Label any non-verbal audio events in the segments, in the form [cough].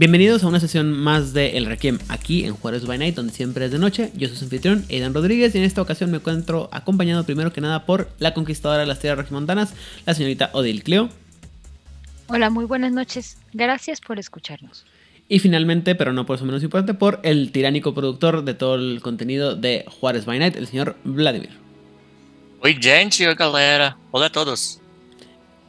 Bienvenidos a una sesión más de El Requiem aquí en Juárez by Night, donde siempre es de noche. Yo soy su anfitrión, Aidan Rodríguez, y en esta ocasión me encuentro acompañado primero que nada por la conquistadora de las tierras regimontanas, la señorita Odil Cleo. Hola, muy buenas noches. Gracias por escucharnos. Y finalmente, pero no por eso menos importante, por el tiránico productor de todo el contenido de Juárez by Night, el señor Vladimir. Oi, gente, oi, galera. Hola a todos.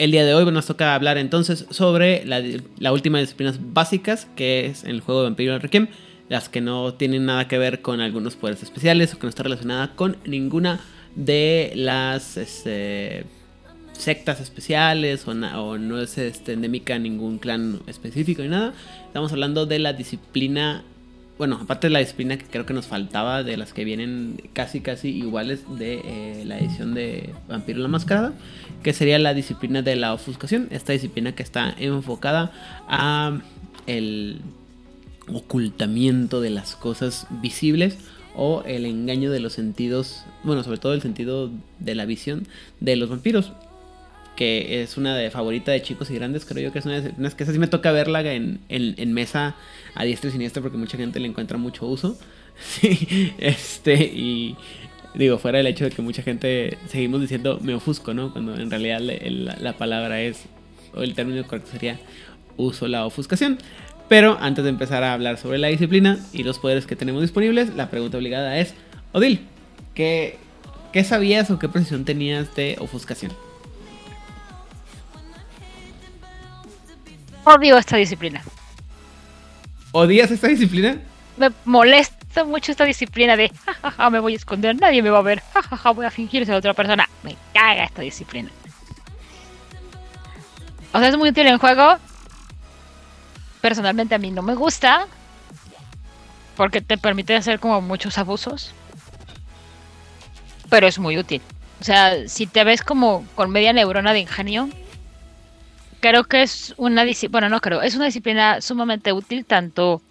El día de hoy nos toca hablar entonces sobre la, última de disciplinas básicas, que es el juego de Vampiro Requiem, las que no tienen nada que ver con algunos poderes especiales o que no está relacionada con ninguna de las este, sectas especiales o no es este, endémica a ningún clan específico ni nada. Estamos hablando de la disciplina, bueno, aparte de la disciplina que creo que nos faltaba, de las que vienen casi casi iguales de eh, la edición de Vampiro la Mascarada, que sería la disciplina de la ofuscación, esta disciplina que está enfocada a el ocultamiento de las cosas visibles o el engaño de los sentidos, bueno, sobre todo el sentido de la visión de los vampiros, que es una de favorita de chicos y grandes, creo yo que es una de unas que esa sí me toca verla en, mesa a diestra y siniestra porque mucha gente le encuentra mucho uso. [laughs] Sí, este, y digo, fuera el hecho de que mucha gente seguimos diciendo me ofusco, ¿no? Cuando en realidad la palabra es, o el término correcto sería uso la ofuscación. Pero antes de empezar a hablar sobre la disciplina y los poderes que tenemos disponibles, la pregunta obligada es, Odil, ¿qué, qué sabías o qué precisión tenías de ofuscación? Odio esta disciplina. ¿Odias esta disciplina? Me molesta mucho esta disciplina de jajaja, me voy a esconder, nadie me va a ver, jajaja, voy a fingir ser otra persona. Me caga esta disciplina. O sea, es muy útil en juego. Personalmente a mí no me gusta. Porque te permite hacer como muchos abusos. Pero es muy útil. O sea, si te ves como con media neurona de ingenio, creo que es una disciplina, bueno, no creo, es una disciplina sumamente útil tanto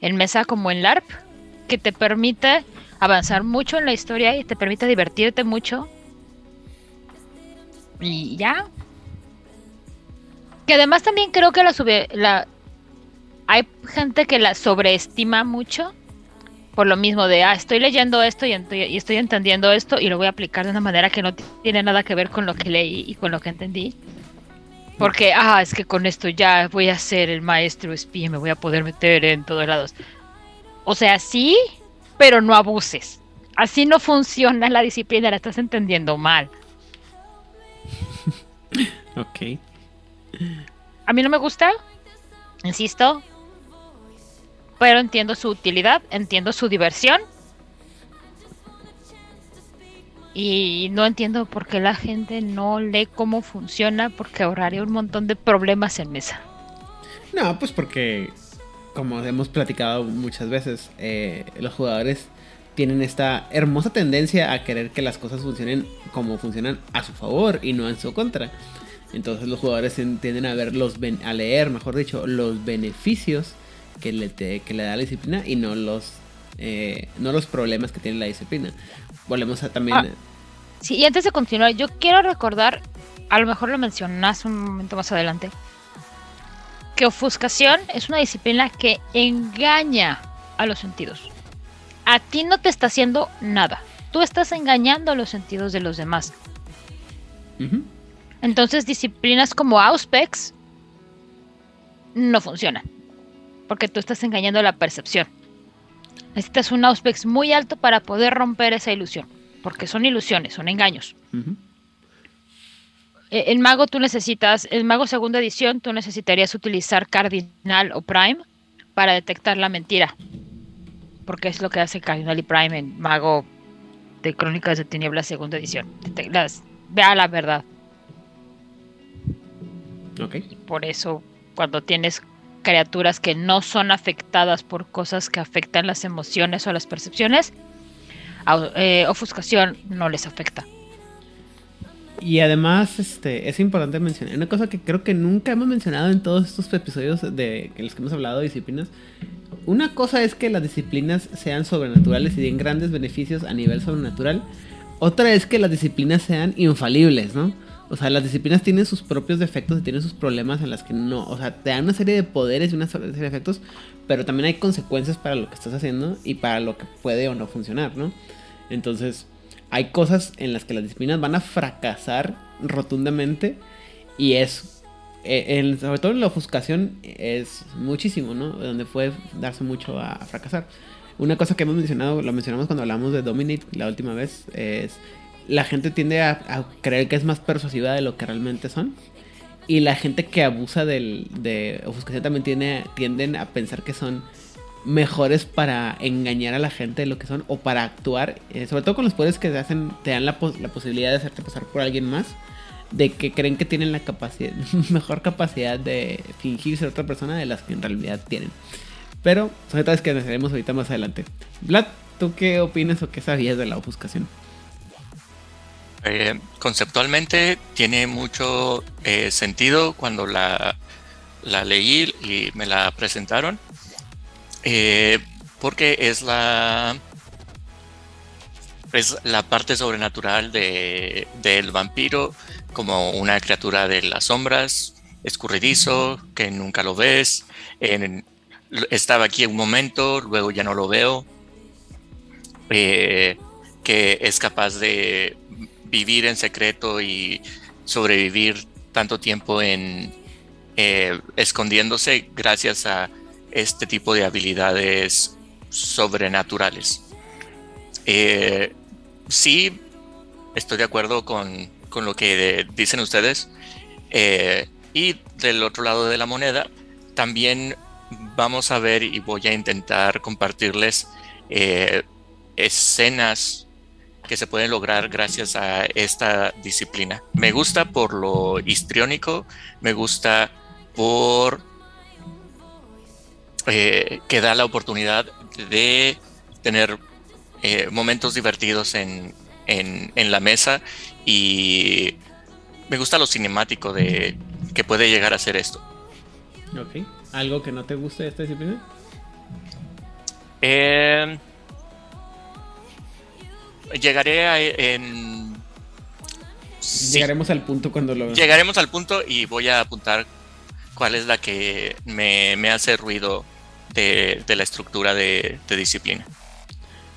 en mesa como en LARP, que te permite avanzar mucho en la historia y te permite divertirte mucho. Y ya. Que además también creo que la sube, la hay gente que la sobreestima mucho por lo mismo de, ah, estoy leyendo esto y, ent- y estoy entendiendo esto y lo voy a aplicar de una manera que no tiene nada que ver con lo que leí y con lo que entendí. Porque, ah, es que con esto ya voy a ser el maestro espía, me voy a poder meter en todos lados. O sea, sí, pero no abuses. Así no funciona la disciplina, la estás entendiendo mal. [laughs] Ok. A mí no me gusta, insisto, pero entiendo su utilidad, entiendo su diversión. Y no entiendo por qué la gente no lee cómo funciona, porque ahorraría un montón de problemas en mesa. No, pues porque, como hemos platicado muchas veces, eh, los jugadores tienen esta hermosa tendencia a querer que las cosas funcionen como funcionan a su favor y no en su contra. Entonces los jugadores en- tienden a ver los a leer, mejor dicho, los beneficios que le, te- que le da la disciplina y no los eh, no los problemas que tiene la disciplina. Volvemos a también Ah. Sí, y antes de continuar, yo quiero recordar, a lo mejor lo mencionas un momento más adelante, que ofuscación es una disciplina que engaña a los sentidos. A ti no te está haciendo nada. Tú estás engañando a los sentidos de los demás. Entonces, disciplinas como Auspex no funcionan. Porque tú estás engañando a la percepción. Necesitas un Auspex muy alto para poder romper esa ilusión. Porque son ilusiones, son engaños. Ujú. Eh, El mago tú necesitas, el mago segunda edición, tú necesitarías utilizar Cardinal o Prime para detectar la mentira. Porque es lo que hace Cardinal y Prime en mago de Crónicas de Tinieblas segunda edición. Las- vea la verdad. Ok. Y por eso, cuando tienes criaturas que no son afectadas por cosas que afectan las emociones o las percepciones, eh, ofuscación no les afecta. Y además, este, es importante mencionar una cosa que creo que nunca hemos mencionado en todos estos episodios de los que hemos hablado de disciplinas. Una cosa es que las disciplinas sean sobrenaturales y den grandes beneficios a nivel sobrenatural. Otra es que las disciplinas sean infalibles, ¿no? O sea, las disciplinas tienen sus propios defectos y tienen sus problemas en las que no, o sea, te dan una serie de poderes y una serie de efectos, pero también hay consecuencias para lo que estás haciendo y para lo que puede o no funcionar, ¿no? Entonces, hay cosas en las que las disciplinas van a fracasar rotundamente y es, eh, sobre todo en la ofuscación, es muchísimo, ¿no? Donde puede darse mucho a, fracasar. Una cosa que hemos mencionado, lo mencionamos cuando hablamos de Dominate la última vez, es la gente tiende a, creer que es más persuasiva de lo que realmente son. Y la gente que abusa del, de ofuscación también tiene, tienden a pensar que son mejores para engañar a la gente de lo que son o para actuar, eh, sobre todo con los poderes que te hacen, te dan la, la, posibilidad de hacerte pasar por alguien más, de que creen que tienen la capacidad, [laughs] mejor capacidad de fingir ser otra persona de las que en realidad tienen. Pero son detalles que analizaremos ahorita más adelante. Vlad, ¿tú qué opinas o qué sabías de la ofuscación? Eh, conceptualmente tiene mucho eh, sentido cuando la, la leí y me la presentaron eh, porque es la es la parte sobrenatural de, del vampiro como una criatura de las sombras, escurridizo, que nunca lo ves. estaba aquí un momento, luego ya no lo veo. Que es capaz de vivir en secreto y sobrevivir tanto tiempo en eh, escondiéndose gracias a este tipo de habilidades sobrenaturales. Eh, sí, estoy de acuerdo con, lo que dicen ustedes. Eh, y del otro lado de la moneda, también vamos a ver y voy a intentar compartirles escenas que se pueden lograr gracias a esta disciplina. Me gusta por lo histriónico, me gusta por eh, que da la oportunidad de tener eh, momentos divertidos en, la mesa y me gusta lo cinemático de que puede llegar a ser esto. Ok. ¿Algo que no te guste de esta disciplina? Eh, llegaré a, en... Llegaremos al punto cuando lo... Llegaremos al punto y voy a apuntar cuál es la que me, me hace ruido de, la estructura de, disciplina.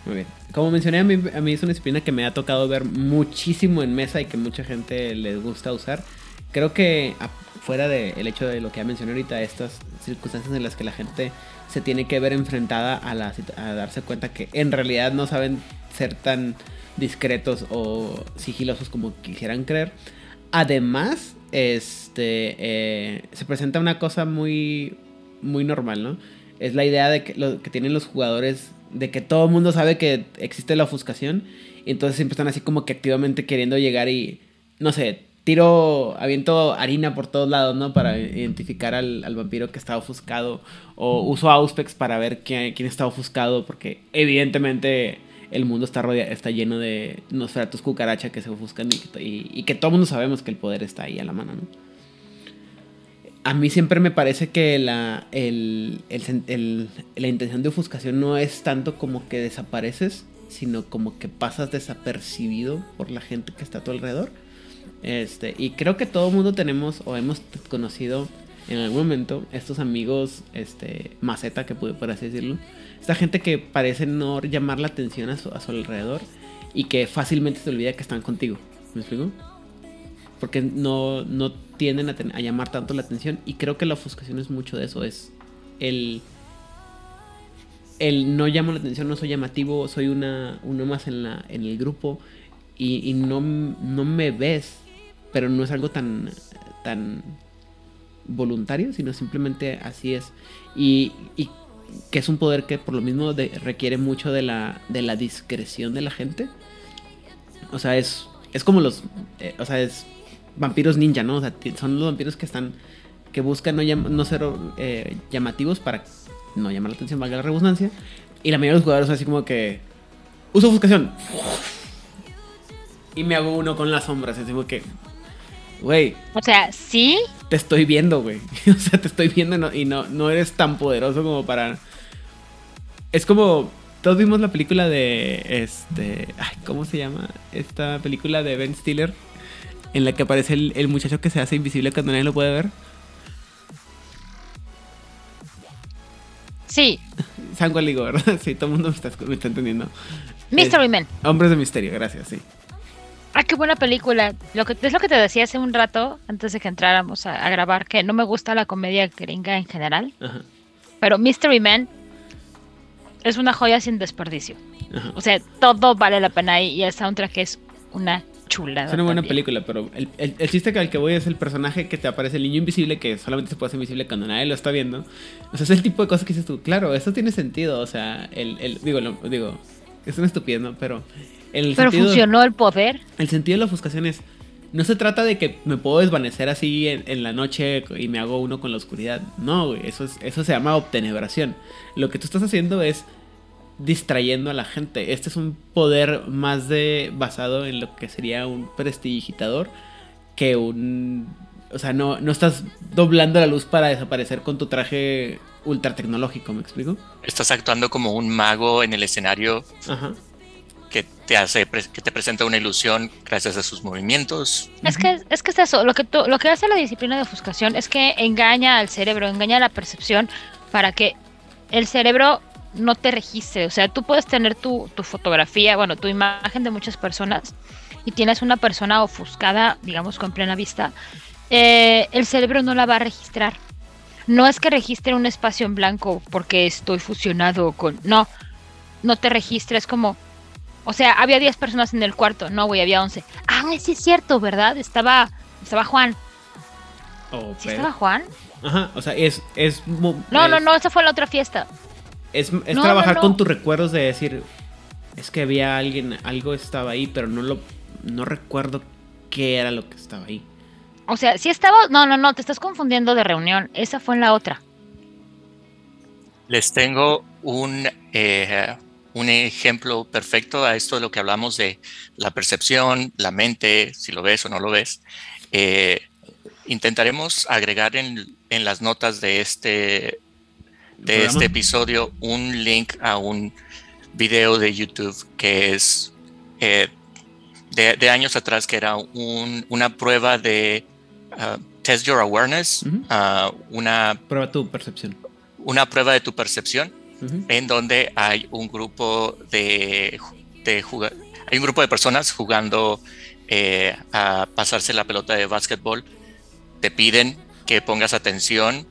Muy bien. Como mencioné, a mí, a mí es una disciplina que me ha tocado ver muchísimo en mesa y que mucha gente les gusta usar. Creo que fuera del hecho de lo que ya mencioné ahorita, estas circunstancias en las que la gente se tiene que ver enfrentada a, la, a darse cuenta que en realidad no saben ser tan discretos o sigilosos como quisieran creer. Además, este eh, se presenta una cosa muy, muy normal, ¿no? es la idea de que, lo, que tienen los jugadores de que todo el mundo sabe que existe la ofuscación y entonces siempre están así como que activamente queriendo llegar y no sé, tiro, aviento harina por todos lados, ¿no? Para identificar al, vampiro que está ofuscado o uso Auspex para ver quién, quién está ofuscado porque evidentemente el mundo está, rodeado, está lleno de Nosferatus cucaracha que se ofuscan y, que todo el mundo sabemos que el poder está ahí a la mano, ¿no? a mí siempre me parece que la, la intención de ofuscación no es tanto como que desapareces, sino como que pasas desapercibido por la gente que está a tu alrededor. Este, y creo que todo el mundo tenemos o hemos conocido en algún momento estos amigos este, maceta, que pude por así decirlo. Esta gente que parece no llamar la atención a su, alrededor y que fácilmente se olvida que están contigo. ¿Me explico? Porque no, no tienden a, llamar tanto la atención. Y creo que la ofuscación es mucho de eso. Es el. El no llamo la atención, no soy llamativo, soy una, uno más en, la, en el grupo. Y, no, no me ves. Pero no es algo tan. tan voluntario, sino simplemente así es. Y, y que es un poder que por lo mismo requiere mucho de la, de la discreción de la gente. O sea, es, es como los... Eh, o sea, es vampiros ninja, ¿no? O sea, son los vampiros que están que buscan no, no ser eh, llamativos para no llamar la atención, valga la redundancia. Y la mayoría de los jugadores son así como que uso ofuscación. Y me hago uno con las sombras, así como que, güey, O sea, sí, te estoy viendo, güey. [laughs] O sea, te estoy viendo y no- y no, no eres tan poderoso como para. Es como. Todos vimos la película de. Este. Ay, ¿Cómo se llama? Esta película de Ben Stiller. En la que aparece el, el muchacho que se hace invisible cuando nadie lo puede ver. sí. [laughs] San cuál digo, ¿verdad? [laughs] Sí, todo el mundo me está, me está entendiendo. Mystery Man. Hombres de misterio, gracias, sí. Ah, qué buena película. Lo que, es lo que te decía hace un rato, antes de que entráramos a, a grabar, que no me gusta la comedia gringa en general, Ajá. pero Mystery Man es una joya sin desperdicio. Ajá. O sea, todo vale la pena ahí y el soundtrack es una chulada. Es una buena también. película, pero el, el, el chiste que al que voy es el personaje que te aparece, el niño invisible, que solamente se puede hacer invisible cuando nadie lo está viendo. O sea, es el tipo de cosas que dices tú, claro, eso tiene sentido. O sea, el, el digo, lo- digo, es una estupidez, ¿no? Pero el Pero sentido, funcionó el poder. el sentido de la ofuscación es, no se trata de que me puedo desvanecer así en, en la noche y me hago uno con la oscuridad. No, güey, eso, es, eso se llama obtenebración. Lo que tú estás haciendo es distrayendo a la gente. Este es un poder más de basado en lo que sería un prestidigitador que un... O sea, no, no estás doblando la luz para desaparecer con tu traje ultra tecnológico, ¿me explico? Estás actuando como un mago en el escenario Ajá. que te hace que te presenta una ilusión gracias a sus movimientos. Es que es que es eso, lo que tú- lo que hace la disciplina de ofuscación es que engaña al cerebro, engaña la percepción para que el cerebro no te registre. O sea, tú puedes tener tu, tu fotografía, bueno, tu imagen de muchas personas y tienes una persona ofuscada, digamos, con plena vista. eh, el cerebro no la va a registrar. No es que registre un espacio en blanco porque estoy fusionado con... No, no te registra, es como... O sea, había 10 personas en el cuarto. No, güey, había 11. Ah, sí es cierto, ¿verdad? Estaba, estaba Juan. Oh, ¿Sí pero- estaba Juan? Ajá, o sea, es... es No, no, no, esa fue la otra fiesta. Es, es No, trabajar no, no. con tus recuerdos de decir, es que había alguien, algo estaba ahí, pero no lo, no recuerdo qué era lo que estaba ahí. O sea, sí estaba... No, no, no, te estás confundiendo de reunión. Esa fue en la otra. Les tengo un, eh, un ejemplo perfecto a esto de lo que hablamos de la percepción, la mente, si lo ves o no lo ves. Eh, intentaremos agregar en, en las notas de este, de este episodio un link a un video de YouTube que es eh, de, de años atrás, que era un- una prueba de ah, Test Your Awareness, ah, una, Prueba tu percepción. una prueba de tu percepción en donde hay un grupo de, hay un grupo de personas jugando eh, a pasarse la pelota de básquetbol. Te piden que pongas atención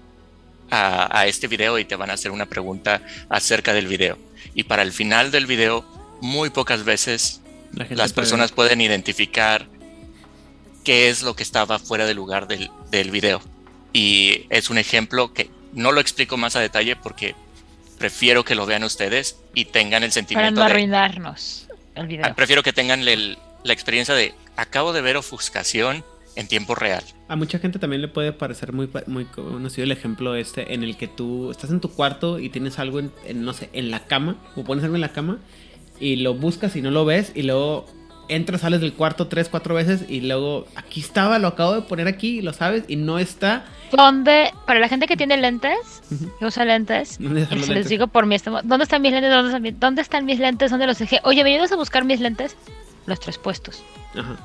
a, a este video y te van a hacer una pregunta acerca del video. Y para el final del video, muy pocas veces La las puede- personas pueden identificar qué es lo que estaba fuera del lugar del, del video. Y es un ejemplo que no lo explico más a detalle porque prefiero que lo vean ustedes y tengan el Para sentimiento no de... arruinarnos el Ah, video. Prefiero que tengan el- la experiencia de acabo de ver ofuscación en tiempo real. A mucha gente también le puede parecer muy, muy conocido el ejemplo este en el que tú estás en tu cuarto y tienes algo en, en, no sé, en la cama, o pones algo en la cama y lo buscas y no lo ves y luego entras, sales del cuarto tres, cuatro veces y luego aquí estaba, lo acabo de poner aquí, lo sabes y no está. ¿Dónde, para la gente que tiene lentes, que usa lentes, ¿Dónde están y los se les lentes? digo por mi ¿dónde están mis lentes? ¿Dónde están mis, dónde están mis lentes? ¿Dónde los dejé? Oye, ¿me a buscar mis lentes? Los tres puestos. Ajá.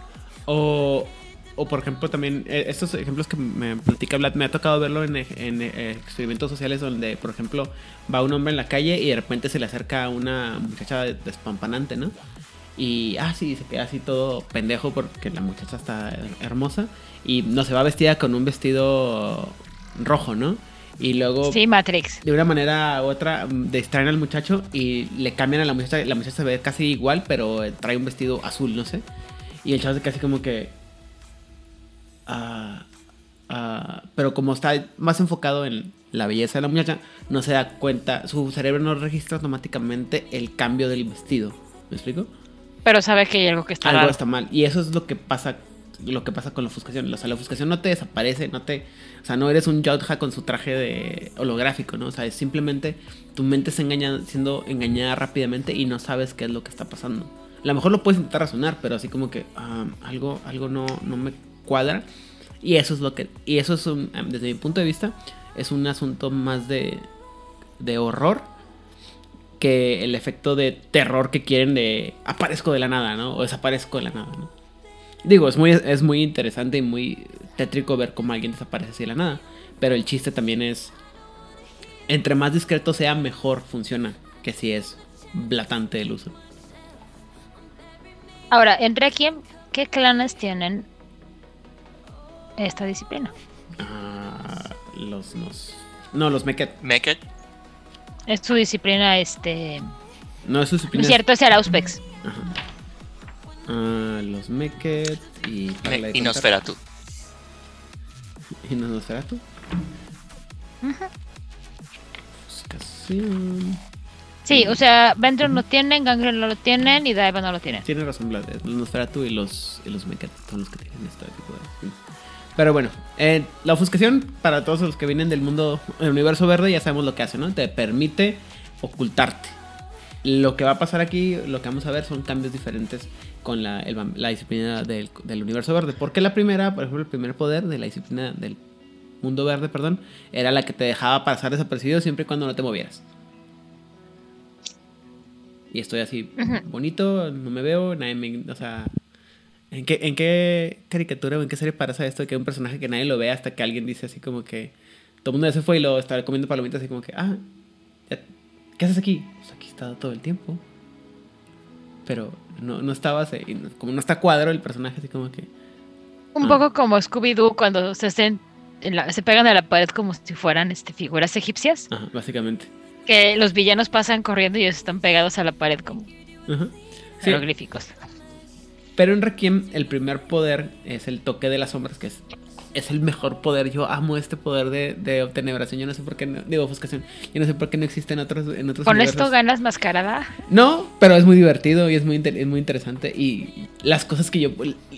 O, o por ejemplo también, eh, estos ejemplos que me platica Vlad, me ha tocado verlo en, en, eh, experimentos sociales donde, por ejemplo, va un hombre en la calle y de repente se le acerca a una muchacha despampanante, ¿no? Y, ah, sí, se queda así todo pendejo porque la muchacha está hermosa y no se va vestida con un vestido rojo, ¿no? Y luego Sí, Matrix. de una manera u otra mm, distraen al muchacho y le cambian a la muchacha. La muchacha se ve casi igual, pero eh, trae un vestido azul, no sé. Y el chavo se así como que. ah, ah, pero como está más enfocado en la belleza de la muchacha, no se da cuenta. Su cerebro no registra automáticamente el cambio del vestido. ¿Me explico? Pero sabe que hay algo que está Algo raro. está mal. Y eso es lo que pasa lo que pasa con la ofuscación. O sea, la ofuscación no te desaparece, no te. O sea, no eres un Yotja con su traje de holográfico, ¿no? O sea, es simplemente tu mente se engaña, siendo engañada rápidamente y no sabes qué es lo que está pasando. A lo mejor lo puedes intentar razonar, pero así como que ah, algo, algo no, no me cuadra. Y eso es lo que. Y eso es un, desde mi punto de vista, es un asunto más de. de horror. Que el efecto de terror que quieren de aparezco de la nada, ¿no? O desaparezco de la nada, ¿no? Digo, es muy, es muy interesante y muy tétrico ver cómo alguien desaparece así de la nada. Pero el chiste también es. Entre más discreto sea, mejor funciona. Que si es blatante el uso. Ahora, en Requiem, ¿qué clanes tienen esta disciplina? Ah, los, los. No, los Meket. Meket. Es su disciplina, este. No, es su No disciplina. es cierto, es el Auspex. Ajá. Ah, los Meket y. de Y Nosferatu. Y Nosferatu. Buscación. Sí, o sea, Ventron no tienen, Gangrel no lo tienen y Daiva no lo tienen. Tiene razón, Vlad. Los Nosferatu y los, y los Meket son los que tienen este tipo de. Pero bueno, eh, la ofuscación, para todos los que vienen del mundo, del universo verde, ya sabemos lo que hace, ¿no? Te permite ocultarte. Lo que va a pasar aquí, lo que vamos a ver, son cambios diferentes con la, el la disciplina del, del universo verde. Porque la primera, por ejemplo, el primer poder de la disciplina del mundo verde, perdón, era la que te dejaba pasar desapercibido siempre y cuando no te movieras. Y estoy así, bonito, no me veo, nadie me... O sea, ¿en qué, ¿en qué caricatura o en qué serie pasa esto? de Que hay un personaje que nadie lo ve hasta que alguien dice así como que... Todo el mundo ya se fue y lo estaba comiendo palomitas así como que... Ah, ¿qué haces aquí? Pues aquí he estado todo el tiempo. Pero no, no estabas... y no- como no está cuadro el personaje así como que... Un Ah. poco como Scooby-Doo cuando se, hacen la- se pegan a la pared como si fueran este, figuras egipcias. Ajá, básicamente. Que los villanos pasan corriendo y ellos están pegados a la pared como Ajá. Sí, jeroglíficos. Pero en Requiem el primer poder es el toque de las sombras, que es, es el mejor poder. Yo amo este poder de, de obtenebración. Yo no sé por qué, no, digo, ofuscación. Yo no sé por qué no existe en otros, en otros Con universos. esto ganas mascarada. No, pero es muy divertido y es muy, inter- es muy interesante. Y las cosas que yo.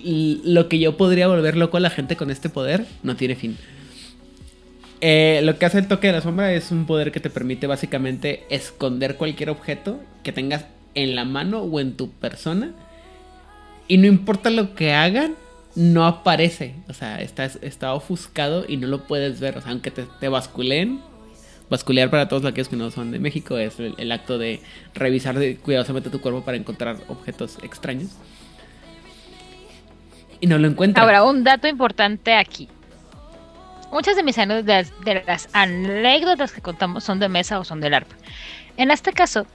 Lo que yo podría volver loco a la gente con este poder no tiene fin. Eh, lo que hace el toque de la sombra es un poder que te permite básicamente esconder cualquier objeto que tengas en la mano o en tu persona. Y no importa lo que hagan, no aparece. O sea, está, está ofuscado y no lo puedes ver. O sea, aunque te, te basculeen. Basculear para todos aquellos que no son de México es el, acto de revisar cuidadosamente tu cuerpo para encontrar objetos extraños. Y no lo encuentras. Ahora, un dato importante aquí. Muchas de mis anécdotas, de las anécdotas que contamos son de mesa o son del ARP. En este caso,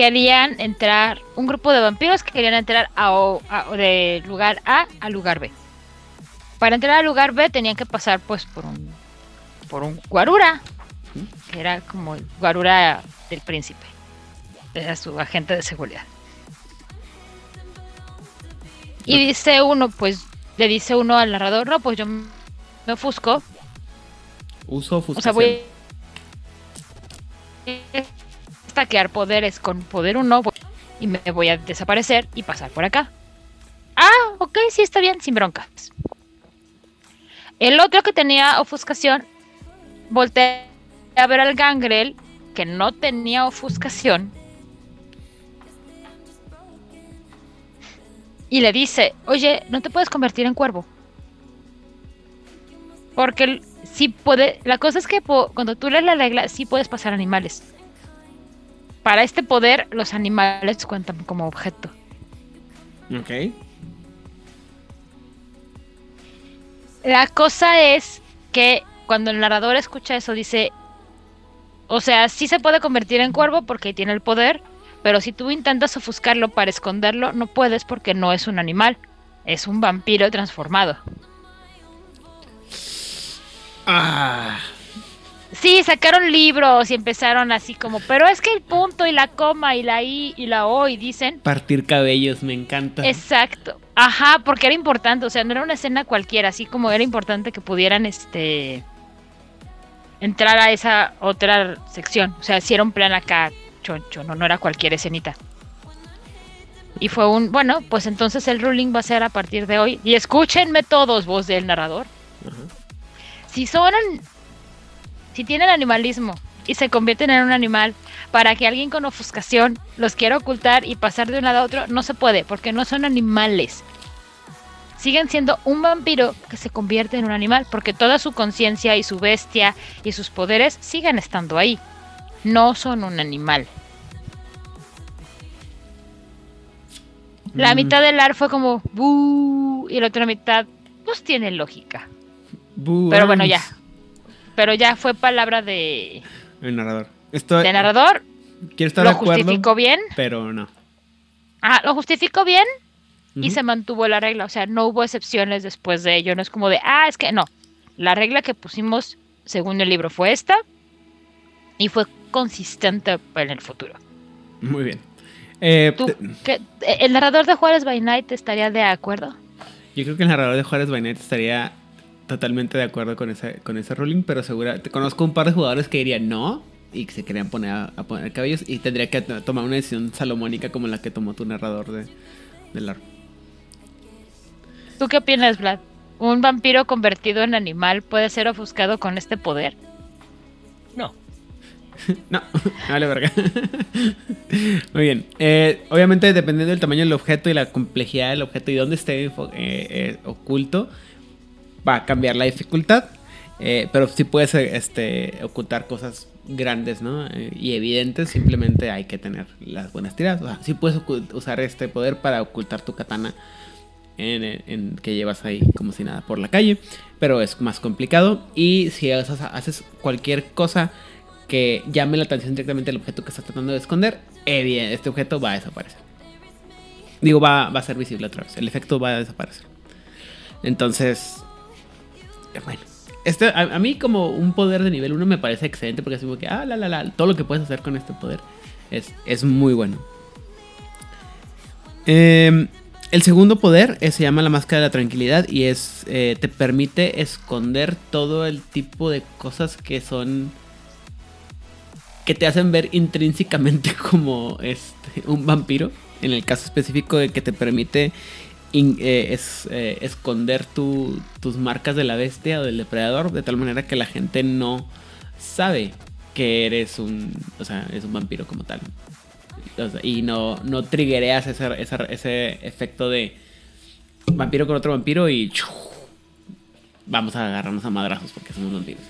querían entrar, un grupo de vampiros que querían entrar a, o- a- de lugar A a lugar B. Para entrar al lugar B tenían que pasar pues por un por un guarura, que era como el guarura del príncipe. Era su agente de seguridad. Y dice uno, pues, le dice uno al narrador, no, pues yo me ofusco. Uso O ofuscación. sea, voy stackear poderes con poder uno voy- y me voy a desaparecer y pasar por acá. Ah, ok, sí, está bien, sin broncas. El otro que tenía ofuscación, voltea a ver al gangrel que no tenía ofuscación. Y le dice, oye, no te puedes convertir en cuervo. Porque sí puede. La cosa es que cuando tú lees la regla, sí puedes pasar animales. Para este poder, los animales cuentan como objeto. Ok. La cosa es que cuando el narrador escucha eso, dice. O sea, sí se puede convertir en cuervo porque tiene el poder. Pero si tú intentas ofuscarlo para esconderlo, no puedes porque no es un animal. Es un vampiro transformado. Ah. Sí, sacaron libros y empezaron así como, pero es que el punto y la coma y la i y la o y dicen, Partir cabellos, me encanta. exacto, ajá, porque era importante, o sea, no era una escena cualquiera, así como era importante que pudieran, este, entrar a esa otra sección, o sea, si era un plan acá choncho, no, no era cualquier escenita. Y fue un, bueno, pues entonces el ruling va a ser a partir de hoy. Y escúchenme todos, voz del narrador. Ajá. Si son, si tienen animalismo y se convierten en un animal para que alguien con ofuscación los quiera ocultar y pasar de un lado a otro, no se puede, porque no son animales. Siguen siendo un vampiro que se convierte en un animal, porque toda su conciencia y su bestia y sus poderes siguen estando ahí. No son un animal. La Mm. mitad del ar fue como "Bú", y la otra mitad pues tiene lógica. Pero bueno, ya. Pero ya fue palabra de, El narrador. De narrador. quiero estar Lo de acuerdo, justificó bien. pero no. Ah, lo justificó bien y se mantuvo la regla. O sea, no hubo excepciones después de ello. No es como de, ah, es que no. La regla que pusimos según el libro fue esta y fue consistente en el futuro. Muy bien. Eh, ¿Tú, qué- ¿El narrador de Juárez by Night estaría de acuerdo? Yo creo que el narrador de Juárez Bainet estaría totalmente de acuerdo con ese, con ese ruling, pero segura, te conozco un par de jugadores que dirían no y que se querían poner a, a poner cabellos y tendría que to- tomar una decisión salomónica como la que tomó tu narrador de, del LARP. ¿Tú qué opinas, Vlad? ¿Un vampiro convertido en animal puede ser ofuscado con este poder? No. [laughs] No, [laughs] vale verga. [laughs] Muy bien. Eh, obviamente dependiendo del tamaño del objeto y la complejidad del objeto y dónde esté eh, eh, oculto, va a cambiar la dificultad. Eh, pero sí puedes este, ocultar cosas grandes, ¿no? Eh, y evidentes, simplemente hay que tener las buenas tiradas. O sea, sí puedes usar este poder para ocultar tu katana en, en- que llevas ahí como si nada por la calle, pero es más complicado. Y si haces, cualquier cosa que llame la atención directamente al objeto que estás tratando de esconder, este objeto va a desaparecer. Digo, va, a ser visible otra vez. El efecto va a desaparecer. Entonces, bueno. Este, a, mí como un poder de nivel 1 me parece excelente porque es como que, ah, la, la, la, todo lo que puedes hacer con este poder es, es muy bueno. Eh, el segundo poder eh, se llama la máscara de la tranquilidad y es eh, te permite esconder todo el tipo de cosas que son que te hacen ver intrínsecamente [laughs] como este, un vampiro. En el caso específico de que te permite eh, es, eh, esconder tu- tus marcas de la bestia o del depredador de tal manera que la gente no sabe que eres un, o sea, es un vampiro como tal. Y no, no triggereas ese, ese, ese efecto de vampiro con otro vampiro y vamos a agarrarnos a madrazos porque somos vampiros.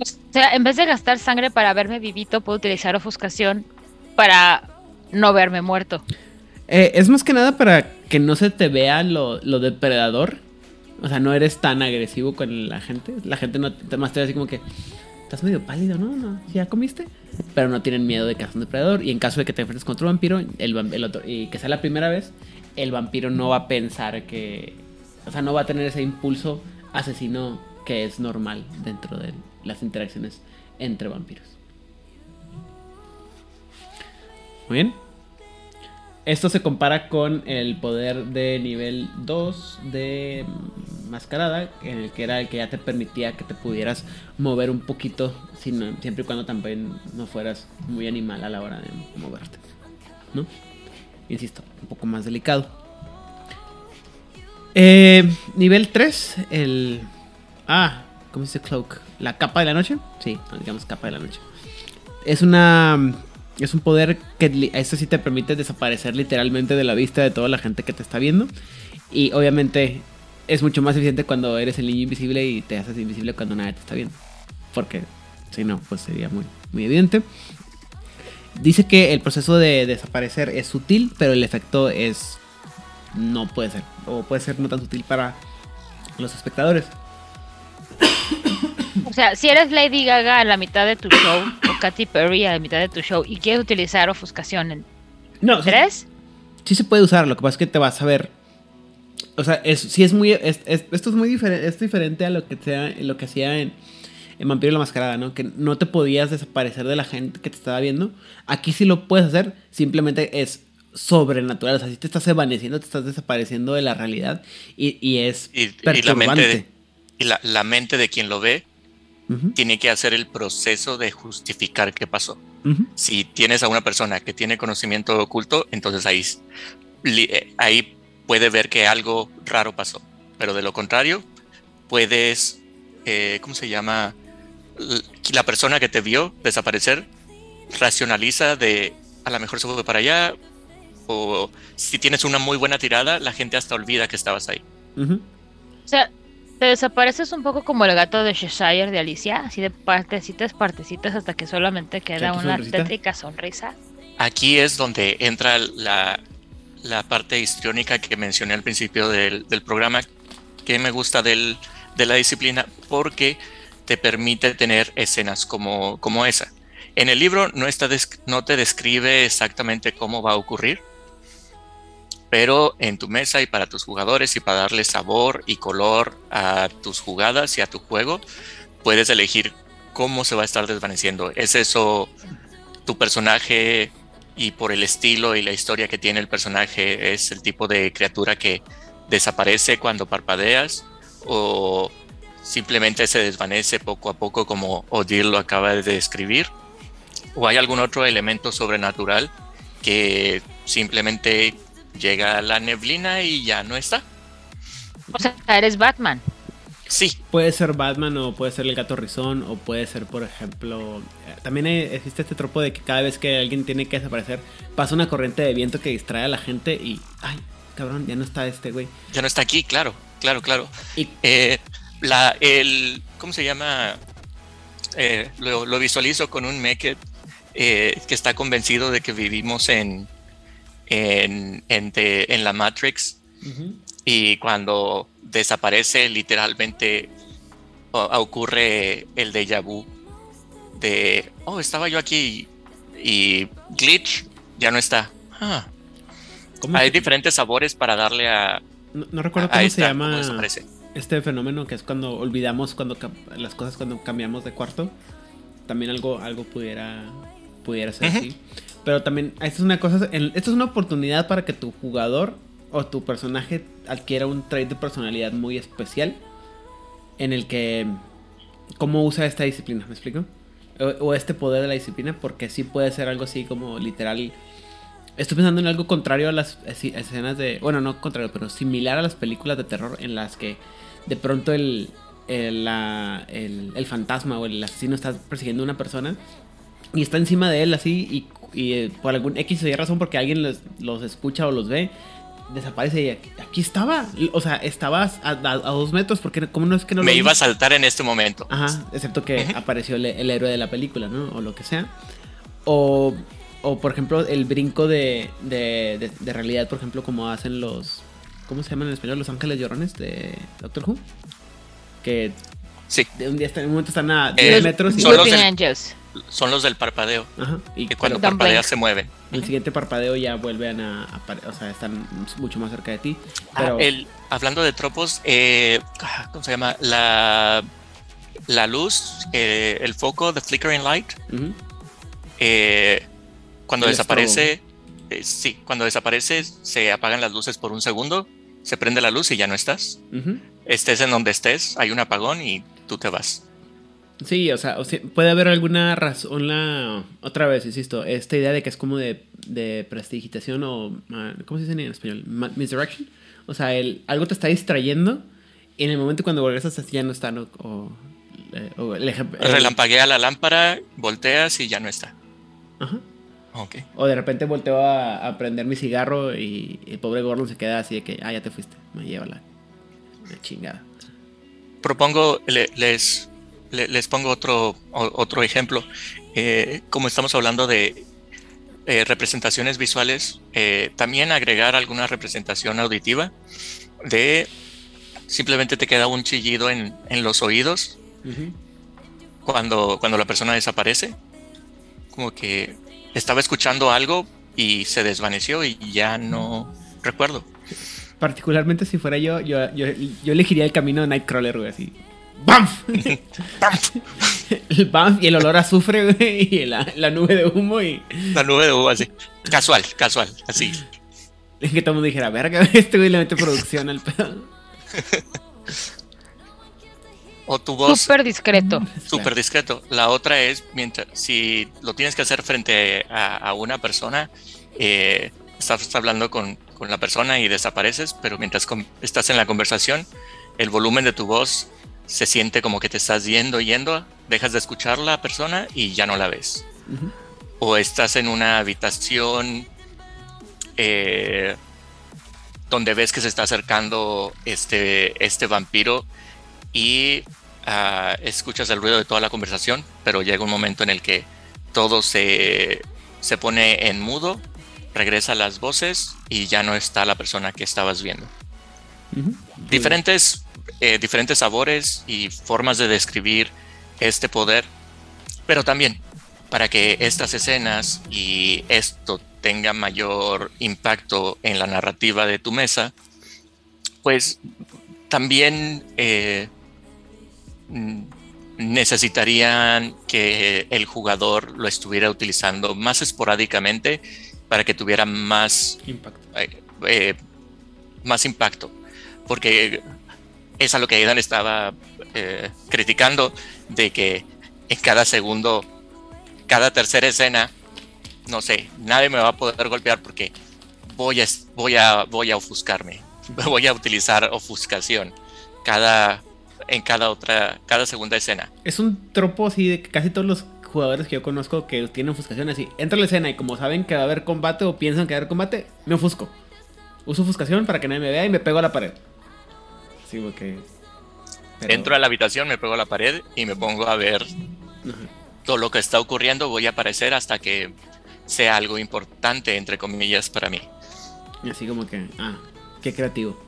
O sea, en vez de gastar sangre para verme vivito, puedo utilizar ofuscación para no verme muerto. Eh, es más que nada para que no se te vea lo, lo depredador. O sea, no eres tan agresivo con la gente. La gente no te más te ve así como que estás medio pálido, ¿no? no ¿Ya comiste? Pero no tienen miedo de que un depredador. Y en caso de que te enfrentes contra un vampiro el, el otro, y que sea la primera vez, el vampiro no va a pensar que. O sea, no va a tener ese impulso asesino que es normal dentro de las interacciones entre vampiros. Muy bien. Esto se compara con el poder de nivel 2 de Mascarada, en el que era el que ya te permitía que te pudieras mover un poquito, siempre y cuando también no fueras muy animal a la hora de moverte. ¿No? Insisto, un poco más delicado. Eh, nivel 3, el... Ah, ¿cómo se dice cloak? ¿La capa de la noche? Sí, digamos capa de la noche. Es una... Es un poder que esto sí te permite desaparecer literalmente de la vista de toda la gente que te está viendo. Y obviamente es mucho más eficiente cuando eres el niño invisible y te haces invisible cuando nadie te está viendo. Porque si no, pues sería muy, muy evidente. Dice que el proceso de desaparecer es sutil, pero el efecto es... No puede ser. O puede ser no tan sutil para los espectadores. O sea, si eres Lady Gaga a la mitad de tu show o Katy Perry a la mitad de tu show y quieres utilizar ofuscación en No, sí, tres, sí se puede usar, lo que pasa es que te vas a ver. O sea, es, sí es muy. es- es- esto es muy diferente. Es diferente a lo que sea, lo que hacía en, en Vampiro y la Mascarada, ¿no? Que no te podías desaparecer de la gente que te estaba viendo. Aquí sí lo puedes hacer. Simplemente es sobrenatural. O sea, si te estás evaneciendo, te estás desapareciendo de la realidad. Y, y es Y, y la perturbante. mente, de, y la, la mente de quien lo ve Tiene que hacer el proceso de justificar qué pasó. Si tienes a una persona que tiene conocimiento oculto, entonces ahí, li- eh, ahí puede ver que algo raro pasó. Pero de lo contrario, puedes, eh, ¿cómo se llama? La persona que te vio desaparecer racionaliza de a lo mejor se fue para allá. O si tienes una muy buena tirada, la gente hasta olvida que estabas ahí. O sea, te desapareces un poco como el gato de Cheshire de Alicia, así de partecitas, partecitas, hasta que solamente queda una sonrisita. tétrica sonrisa. Aquí es donde entra la, la parte histriónica que mencioné al principio del, del programa, que me gusta del- de la disciplina, porque te permite tener escenas como, como esa. En el libro no, está no te describe exactamente cómo va a ocurrir, pero en tu mesa y para tus jugadores y para darle sabor y color a tus jugadas y a tu juego, puedes elegir cómo se va a estar desvaneciendo. ¿Es eso tu personaje y por el estilo y la historia que tiene el personaje es el tipo de criatura que desaparece cuando parpadeas o simplemente se desvanece poco a poco como Odile lo acaba de describir o hay algún otro elemento sobrenatural que simplemente llega la neblina y ya no está. O sea, eres Batman. Sí, Puede ser Batman o puede ser el gato rizón o puede ser, por ejemplo, eh, también hay- existe este tropo de que cada vez que alguien tiene que desaparecer pasa una corriente de viento que distrae a la gente y, ay, cabrón, ya no está este güey. ya no está aquí, claro, claro, claro. Y Eh, la, el, ¿cómo se llama? Eh, lo, lo visualizo con un Meket eh, que está convencido de que vivimos en, en, en, the- en la Matrix y cuando desaparece literalmente ocurre el déjà vu de, oh, estaba yo aquí y glitch ya no está. Ah, ¿Cómo hay diferentes sabores para darle a... no, no recuerdo a- cómo se cómo llama este fenómeno que es cuando olvidamos cuando las cosas cuando cambiamos de cuarto. También algo, algo pudiera, pudiera ser así. Pero también, esto es una cosa, esto es una oportunidad para que tu jugador o tu personaje adquiera un trait de personalidad muy especial en el que cómo usa esta disciplina, ¿me explico? O, este poder de la disciplina, porque sí puede ser algo así como literal. Estoy pensando en algo contrario a las escenas de. Bueno, no contrario, pero similar a las películas de terror en las que de pronto el, el, el- el fantasma o el asesino está persiguiendo a una persona y está encima de él así y, y, eh, por algún X o Y razón porque alguien los, los escucha o los ve, desaparece y aquí, aquí estaba. O sea, estabas a, a- a dos metros porque cómo no es que no Me lo iba a saltar en este momento. Ajá, excepto que apareció el, el héroe de la película, ¿no? O lo que sea. O, o por ejemplo, el brinco de, de, de- de realidad, por ejemplo, como hacen los... ¿Cómo se llaman en español? Los ángeles llorones de Doctor Who. Que Sí, de un día en un momento están a Eh, 10 metros y... son los Angels. Son los del parpadeo. Ajá, y Que cuando parpadeas blink. se mueven. el siguiente parpadeo ya vuelven a... apare- o sea, están mucho más cerca de ti. Ah, el, hablando de tropos, eh, ah, ¿cómo se llama? La, la luz, eh, el foco, the flickering light, eh, cuando El desaparece, sí, cuando desaparece se apagan las luces por un segundo, se prende la luz y ya no estás. Estés en donde estés, hay un apagón y tú te vas. Sí, o sea, o sea, puede haber alguna razón, la otra vez, insisto, esta idea de que es como de, de prestigitación o, ¿cómo se dice en español? Misdirection. O sea, el, algo te está distrayendo y en el momento cuando regresas ya no está. O, eh, o el Relampaguea la lámpara, volteas y ya no está. Ajá. Ok. O de repente volteo a, a prender mi cigarro y el pobre Gordon se queda así de que, ah, ya te fuiste, me lleva la, la chingada. propongo, le- les, le- les pongo otro, otro ejemplo. Eh, como estamos hablando de eh, representaciones visuales, eh, también agregar alguna representación auditiva de simplemente te queda un chillido en, en los oídos cuando, cuando la persona desaparece. Como que estaba escuchando algo y se desvaneció y ya no recuerdo. Particularmente si fuera yo, yo, yo, yo elegiría el camino de Nightcrawler, güey, así. ¡Bamf! el bamf y el olor a azufre, güey, y la, la nube de humo y La nube de uva así. Casual, casual, así. es que todo el mundo dijera, verga, este güey le mete producción al pedo. o tu voz Súper discreto. súper discreto. La otra es, mientras, si lo tienes que hacer frente a, a una persona, eh, estás hablando con, con la persona y desapareces, pero mientras con- estás en la conversación, el volumen de tu voz se siente como que te estás yendo, yendo, dejas de escuchar la persona y ya no la ves. O estás en una habitación eh, donde ves que se está acercando este, este vampiro y ah, escuchas el ruido de toda la conversación, pero llega un momento en el que todo se, se pone en mudo, regresa las voces y ya no está la persona que estabas viendo. Diferentes, eh, diferentes sabores y formas de describir este poder, pero también para que estas escenas y esto tenga mayor impacto en la narrativa de tu mesa, pues también eh, mm, necesitarían que el jugador lo estuviera utilizando más esporádicamente para que tuviera más Impacto. eh, eh, más impacto. Porque es a lo que Aidan estaba eh, criticando, de que en cada segundo, cada tercera escena, no sé, nadie me va a poder golpear porque voy a, voy a, voy a ofuscarme. [laughs] Voy a utilizar ofuscación cada, en cada otra, cada segunda escena. Es un tropo así de que casi todos los jugadores que yo conozco que tienen ofuscación así. Entra a la escena y como saben que va a haber combate o piensan que va a haber combate, me ofusco. Uso ofuscación para que nadie me vea y me pego a la pared. Así porque... pero- Entro a la habitación, me pego a la pared y me pongo a ver Ajá. todo lo que está ocurriendo. Voy a aparecer hasta que sea algo importante, entre comillas, para mí. Así como que... Ah, qué creativo.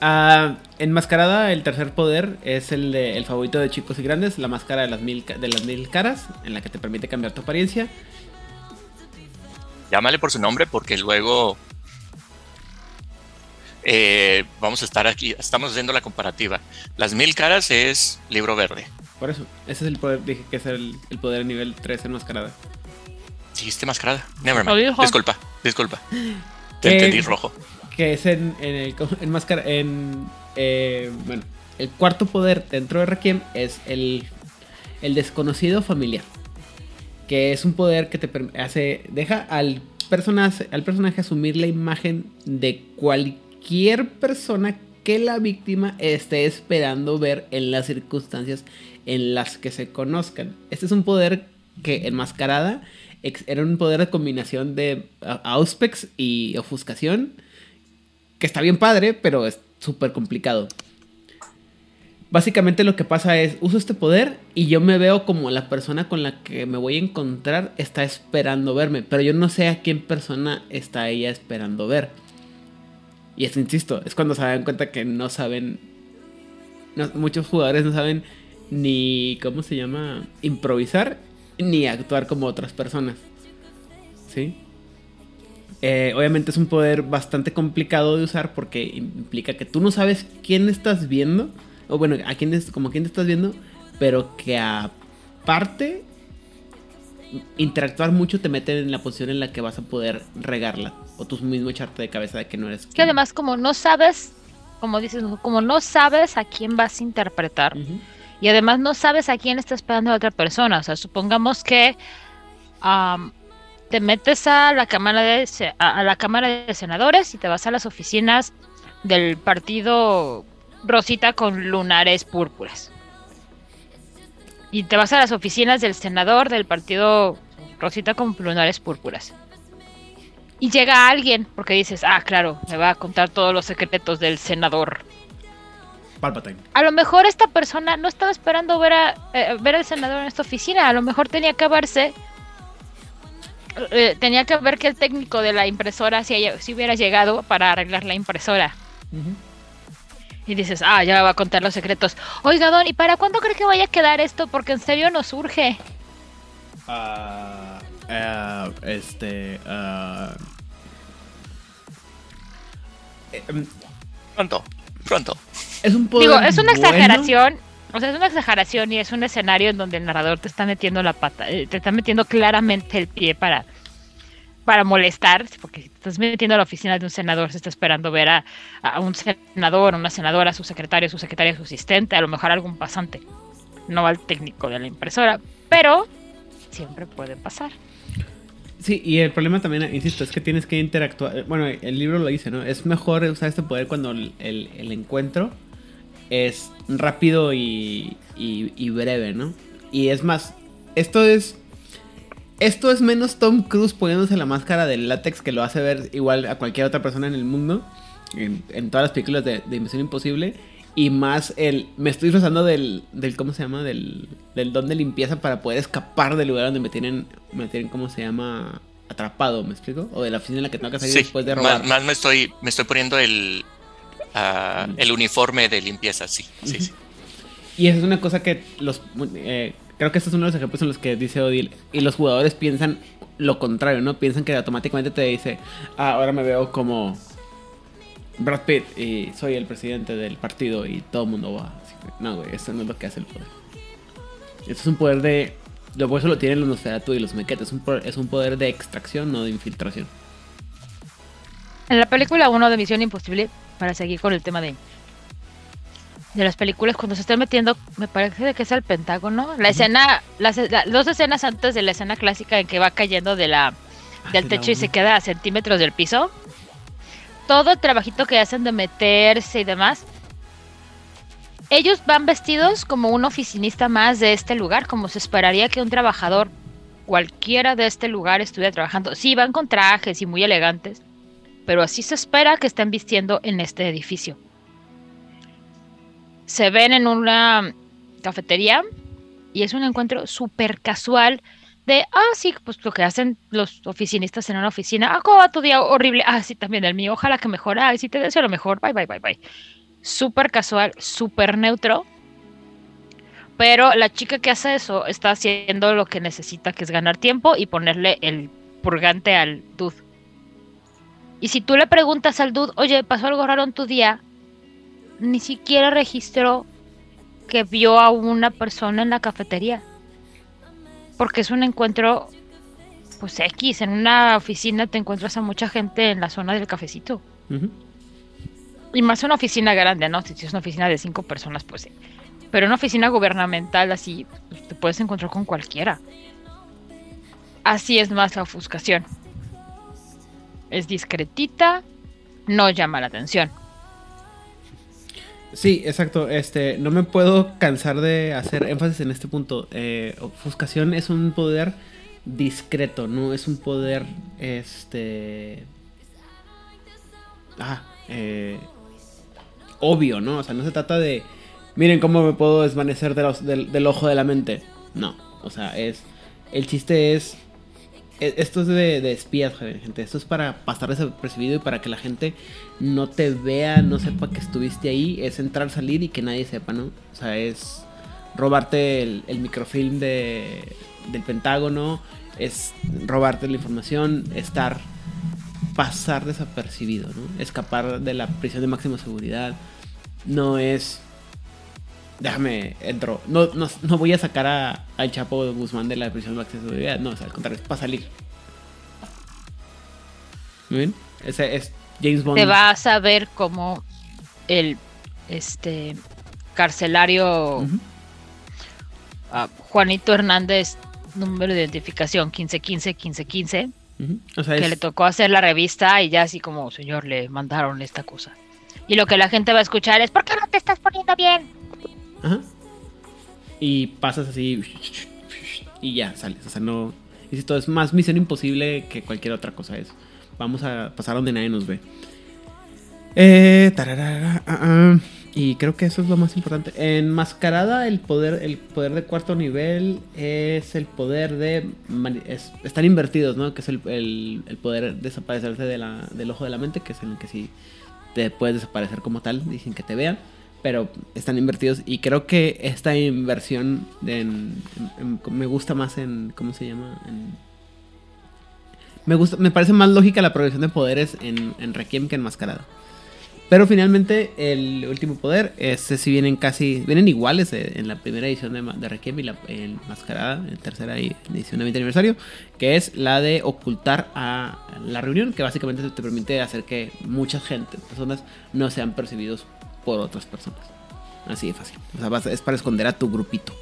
Ah, enmascarada, el tercer poder es el, de, el favorito de chicos y grandes, la máscara de las, mil, de las mil caras, en la que te permite cambiar tu apariencia. llámale por su nombre porque luego eh, vamos a estar aquí, estamos haciendo la comparativa. Las mil caras es libro verde. Por eso, ese es el poder, dije que es el, el poder nivel 3 enmascarada. Dijiste mascarada. Never Lo mind. dijo. Disculpa, disculpa. Te ¿Qué? entendí rojo. que es en, en el en máscara en eh, bueno el cuarto poder dentro de Requiem es el el desconocido familiar que es un poder que te hace deja al personaje al personaje asumir la imagen de cualquier persona que la víctima esté esperando ver en las circunstancias en las que se conozcan este es un poder que enmascarada era un poder de combinación de auspex y ofuscación que está bien padre, pero es súper complicado. Básicamente lo que pasa es, uso este poder y yo me veo como la persona con la que me voy a encontrar está esperando verme, pero yo no sé a quién persona está ella esperando ver. Y esto, insisto, es cuando se dan cuenta que no saben, muchos jugadores no saben ni, ¿cómo se llama? Improvisar, ni actuar como otras personas. ¿Sí? Eh, obviamente es un poder bastante complicado de usar porque implica que tú no sabes quién estás viendo. O bueno, a quién es, como quién te estás viendo. Pero que aparte interactuar mucho te mete en la posición en la que vas a poder regarla. O tú mismo echarte de cabeza de que no eres. Que además, como no sabes, como dices, como no sabes a quién vas a interpretar, y además no sabes a quién está esperando la otra persona. O sea, supongamos que te metes a la cámara de a, a la cámara de senadores y te vas a las oficinas del partido Rosita con lunares púrpuras. Y te vas a las oficinas del senador del partido Rosita con lunares púrpuras. Y llega alguien, porque dices, ah, claro, me va a contar todos los secretos del senador Palpatine. a lo mejor esta persona no estaba esperando ver, a, eh, ver al senador en esta oficina. A lo mejor tenía que verse. eh, tenía que ver que el técnico de la impresora si, haya- si hubiera llegado para arreglar la impresora. Y dices, ah, ya me va a contar los secretos. Oiga, Don, ¿y para cuándo cree que vaya a quedar esto? Porque en serio nos urge. Ah, ah, este. ah, Pronto, pronto. es un poder. Digo, es una bueno. exageración. O sea, es una exageración y es un escenario en donde el narrador te está metiendo la pata, eh, te está metiendo claramente el pie para, para molestar, porque te estás metiendo a la oficina de un senador, se está esperando ver a, a un senador, a una senadora, a su secretario, a su secretaria, a su asistente, a lo mejor algún pasante, no al técnico de la impresora, pero siempre puede pasar. Sí, y el problema también, insisto, es que tienes que interactuar. Bueno, el libro lo dice, ¿no? Es mejor usar este poder cuando el, el- encuentro es rápido y, y- breve, ¿no? Y es más, esto es. Esto es menos Tom Cruise poniéndose la máscara del látex que lo hace ver igual a cualquier otra persona en el mundo. En, en todas las películas de, de Imposible. Y más el. Me estoy disfrazando del. del ¿Cómo se llama? Del, del don de limpieza para poder escapar del lugar donde me tienen. Me tienen, ¿cómo se llama? Atrapado, ¿me explico? O de la oficina en la que tengo que salir Sí, después de robar. más, más me estoy me estoy poniendo el ah, el uniforme de limpieza, sí, sí, sí. Y esa es una cosa que los. eh, creo que este es uno de los ejemplos en los que dice Odil. Y los jugadores piensan lo contrario, ¿no? Piensan que automáticamente te dice. Ah, ahora me veo como. Brad Pitt y soy el presidente del partido y todo el mundo va. así que, no, güey, eso no es lo que hace el poder. Esto es un poder de. Lo por eso lo tienen los Nosferatu y los Mequetes. Es un, poder- es un poder de extracción, no de infiltración. En la película 1 de Misión Imposible, para seguir con el tema de de las películas, cuando se está metiendo, me parece que es el Pentágono, la escena, las la- dos escenas antes de la escena clásica en que va cayendo de la del Ah, techo la y se queda a centímetros del piso, todo el trabajito que hacen de meterse y demás, ellos van vestidos como un oficinista más de este lugar, como se esperaría que un trabajador cualquiera de este lugar estuviera trabajando. Sí, van con trajes y muy elegantes, pero así se espera que estén vistiendo en este edificio. Se ven en una cafetería y es un encuentro súper casual de, ah, sí, pues lo que hacen los oficinistas en una oficina. Ah, ¿cómo va tu día? Horrible. Ah, sí, también el mío. Ojalá que mejore. Ay, sí, te deseo lo mejor. Bye, bye, bye, bye. Súper casual, súper neutro. Pero la chica que hace eso está haciendo lo que necesita, que es ganar tiempo y ponerle el purgante al dude. Y si tú le preguntas al dude, oye, pasó algo raro en tu día, ni siquiera registró que vio a una persona en la cafetería. Porque es un encuentro, pues X, en una oficina te encuentras a mucha gente en la zona del cafecito. Y más una oficina grande, ¿no? Si es una oficina de cinco personas, pues sí. Pero una oficina gubernamental así, pues, te puedes encontrar con cualquiera. Así es más la ofuscación. Es discretita, no llama la atención. Sí, exacto. Este, no me puedo cansar de hacer énfasis en este punto. Eh, ofuscación es un poder discreto, no es un poder, este, ah, eh, obvio, ¿no? O sea, no se trata de, miren cómo me puedo desvanecer del, ojo de la mente. No, o sea, es, el chiste es, e- esto es de espías, gente. Esto es para pasar desapercibido y para que la gente no te vea, no sepa que estuviste ahí. Es entrar, salir y que nadie sepa, ¿no? O sea, es robarte el, microfilm de, del Pentágono, es robarte la información, estar, pasar desapercibido, ¿no? Escapar de la prisión de máxima seguridad. No es... Déjame, entro. No, no, no voy a sacar a, al Chapo Guzmán de la prisión de máxima seguridad. No, o sea, al contrario, es para salir. ¿Muy bien? Ese es James Bond. Te vas a ver como el este carcelario ah, Juanito Hernández, número de identificación 1515 1515, Ujú. O sea, que es- le tocó hacer la revista y ya así como, señor, le mandaron esta cosa. Y lo que la gente va a escuchar es, ¿por qué no te estás poniendo bien? Ajá. Y pasas así. Y ya sales. O sea, no. Insisto, es más misión imposible que cualquier otra cosa. Es. Vamos a pasar donde nadie nos ve. Eh, ah, ah. y creo que eso es lo más importante. Enmascarada, el poder, el poder de cuarto nivel es el poder de. están invertidos, ¿no? Que es el, el- poder desaparecerse de la- del ojo de la mente, que es el que sí te puedes desaparecer como tal, dicen que te vean pero están invertidos y creo que esta inversión en- en- en- me gusta más en cómo se llama En- me gusta me parece más lógica la progresión de poderes en, Requiem que en Mascarada Pero finalmente el último poder, este si vienen casi, vienen iguales eh, en la primera edición de, Requiem y la en Mascarada, en tercera edición de 20 aniversario, que es la de ocultar a la reunión, que básicamente te permite hacer que mucha gente, personas, no sean percibidos por otras personas. Así de fácil. O sea, es para esconder a tu grupito.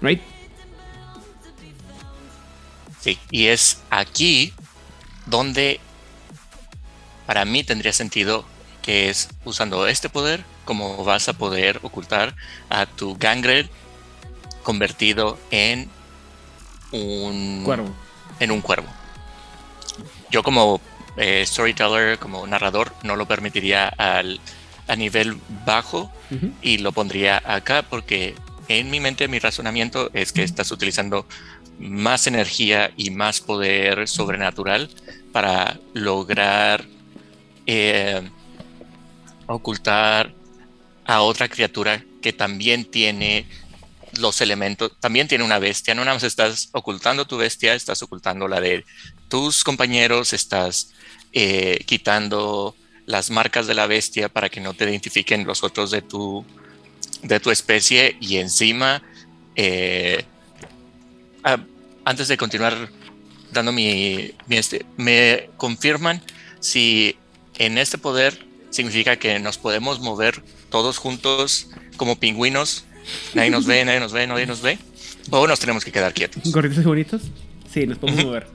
¿Right? Sí, y es aquí donde para mí tendría sentido que es usando este poder como vas a poder ocultar a tu Gangred convertido en un Cuervo. en un cuervo. Yo como eh, storyteller, como narrador, no lo permitiría al, a nivel bajo y lo pondría acá porque en mi mente mi razonamiento es que estás utilizando más energía y más poder sobrenatural para lograr eh, ocultar a otra criatura que también tiene los elementos, también tiene una bestia, no nada más estás ocultando tu bestia, estás ocultando la de tus compañeros, estás eh, quitando las marcas de la bestia para que no te identifiquen los otros de tu, de tu especie y encima, eh, antes de continuar dando mi, mi este, me confirman si en este poder significa que nos podemos mover todos juntos como pingüinos, nadie nos ve, [laughs] nadie nos ve, nadie nos ve, o nos tenemos que quedar quietos. ¿Gorditos y bonitos? Sí, nos podemos mover.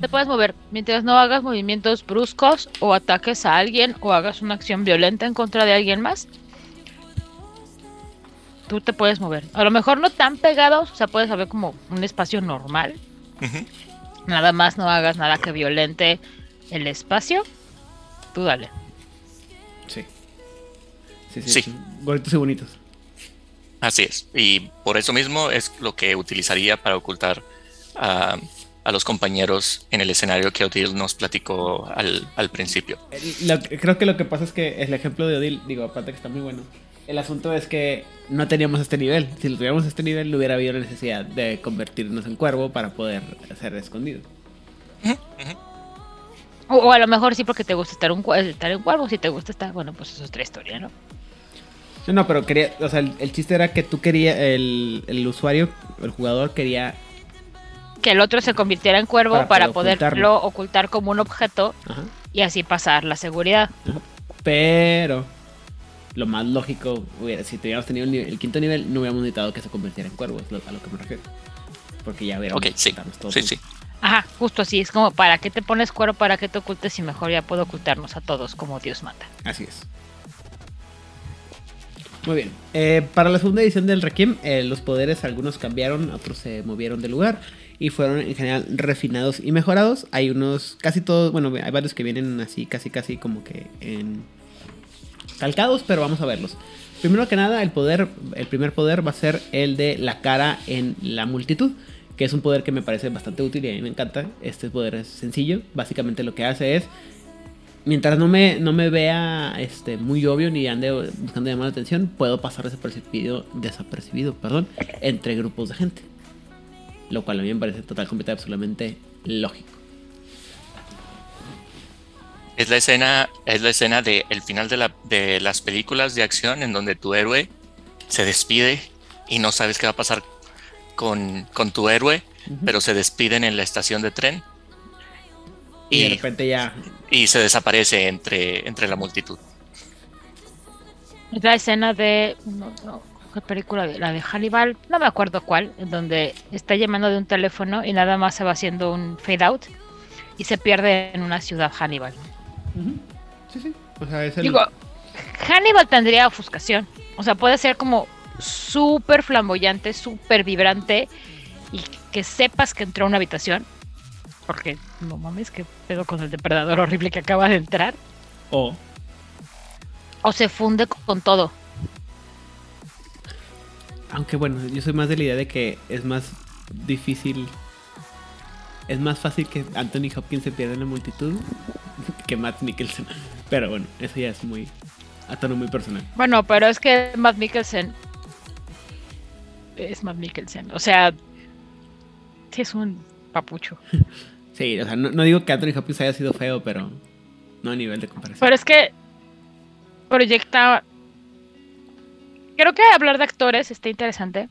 Te puedes mover mientras no hagas movimientos bruscos o ataques a alguien o hagas una acción violenta en contra de alguien más. Tú te puedes mover. A lo mejor no tan pegados, o sea, puedes haber como un espacio normal. Nada más no hagas nada que violente el espacio. Tú dale. Sí. Sí, sí. Gorditos y bonitos. Así es. Y por eso mismo es lo que utilizaría para ocultar a, a los compañeros en el escenario que Odil nos platicó al, al principio. Eh, lo creo que lo que pasa es que el ejemplo de Odil, digo, aparte que está muy bueno. El asunto es que no teníamos este nivel. Si lo tuviéramos este nivel, no hubiera habido la necesidad de convertirnos en cuervo para poder ser escondidos. O, o a lo mejor sí porque te gusta estar, un, estar en cuervo. Si te gusta estar, bueno, pues eso es otra historia, ¿no? No, no, pero quería, o sea, el, el chiste era que tú querías, el, el usuario, el jugador quería, Que el otro se convirtiera en cuervo Para para, poder poderlo ocultar como un objeto ajá, y así pasar la seguridad. pero lo más lógico hubiera, si tuviéramos tenido el, nivel- el quinto nivel, no hubiéramos necesitado que se convirtiera en cuervo, es lo- a lo que me refiero. Porque ya hubiéramos Ok, sí. todos sí. Ajá, justo así. Es como, ¿para qué te pones cuero? ¿Para qué te ocultes? Y mejor ya puedo ocultarnos a todos como Dios manda. Así es. Muy bien. Eh, para la segunda edición del Requiem, eh, los poderes algunos cambiaron, otros se movieron de lugar y fueron en general refinados y mejorados. Hay unos, casi todos, bueno, hay varios que vienen así, casi, casi como que en calcados, pero vamos a verlos. Primero que nada, el poder, el primer poder va a ser el de la cara en la multitud, que es un poder que me parece bastante útil y a mí me encanta. Este poder es sencillo, básicamente lo que hace es mientras no me, no me vea este, muy obvio ni ande buscando llamar la atención, puedo pasar desapercibido, desapercibido perdón, entre grupos de gente. Lo cual a mí me parece total, completamente, absolutamente lógico. Es la escena, es la escena de el final de, la, de las películas de acción en donde tu héroe se despide y no sabes qué va a pasar con, con tu héroe, pero se despiden en la estación de tren Y, de repente ya. y se desaparece entre, entre la multitud. Es la escena de. No, no, ¿Qué película? de- La de Hannibal, no me acuerdo cuál, en donde está llamando de un teléfono y nada más se va haciendo un fade out y se pierde en una ciudad Hannibal. Sí, sí. O sea, es el. Digo, Hannibal tendría ofuscación. O sea, puede ser como súper flamboyante, súper vibrante y que sepas que entró a una habitación. Porque no mames, que pedo con el depredador horrible que acaba de entrar. O. O se funde con todo. Aunque bueno, yo soy más de la idea de que es más difícil. Es más fácil que Anthony Hopkins se pierda en la multitud que Matt Mikkelsen. Pero bueno, eso ya es muy. a tono muy personal. Bueno, pero es que Matt Mikkelsen es Matt Mikkelsen. O sea, sí es un papucho. [laughs] Sí, o sea, no, no digo que Anthony Hopkins haya sido feo, pero. No a nivel de comparación. Pero es que proyecta. Creo que hablar de actores está interesante.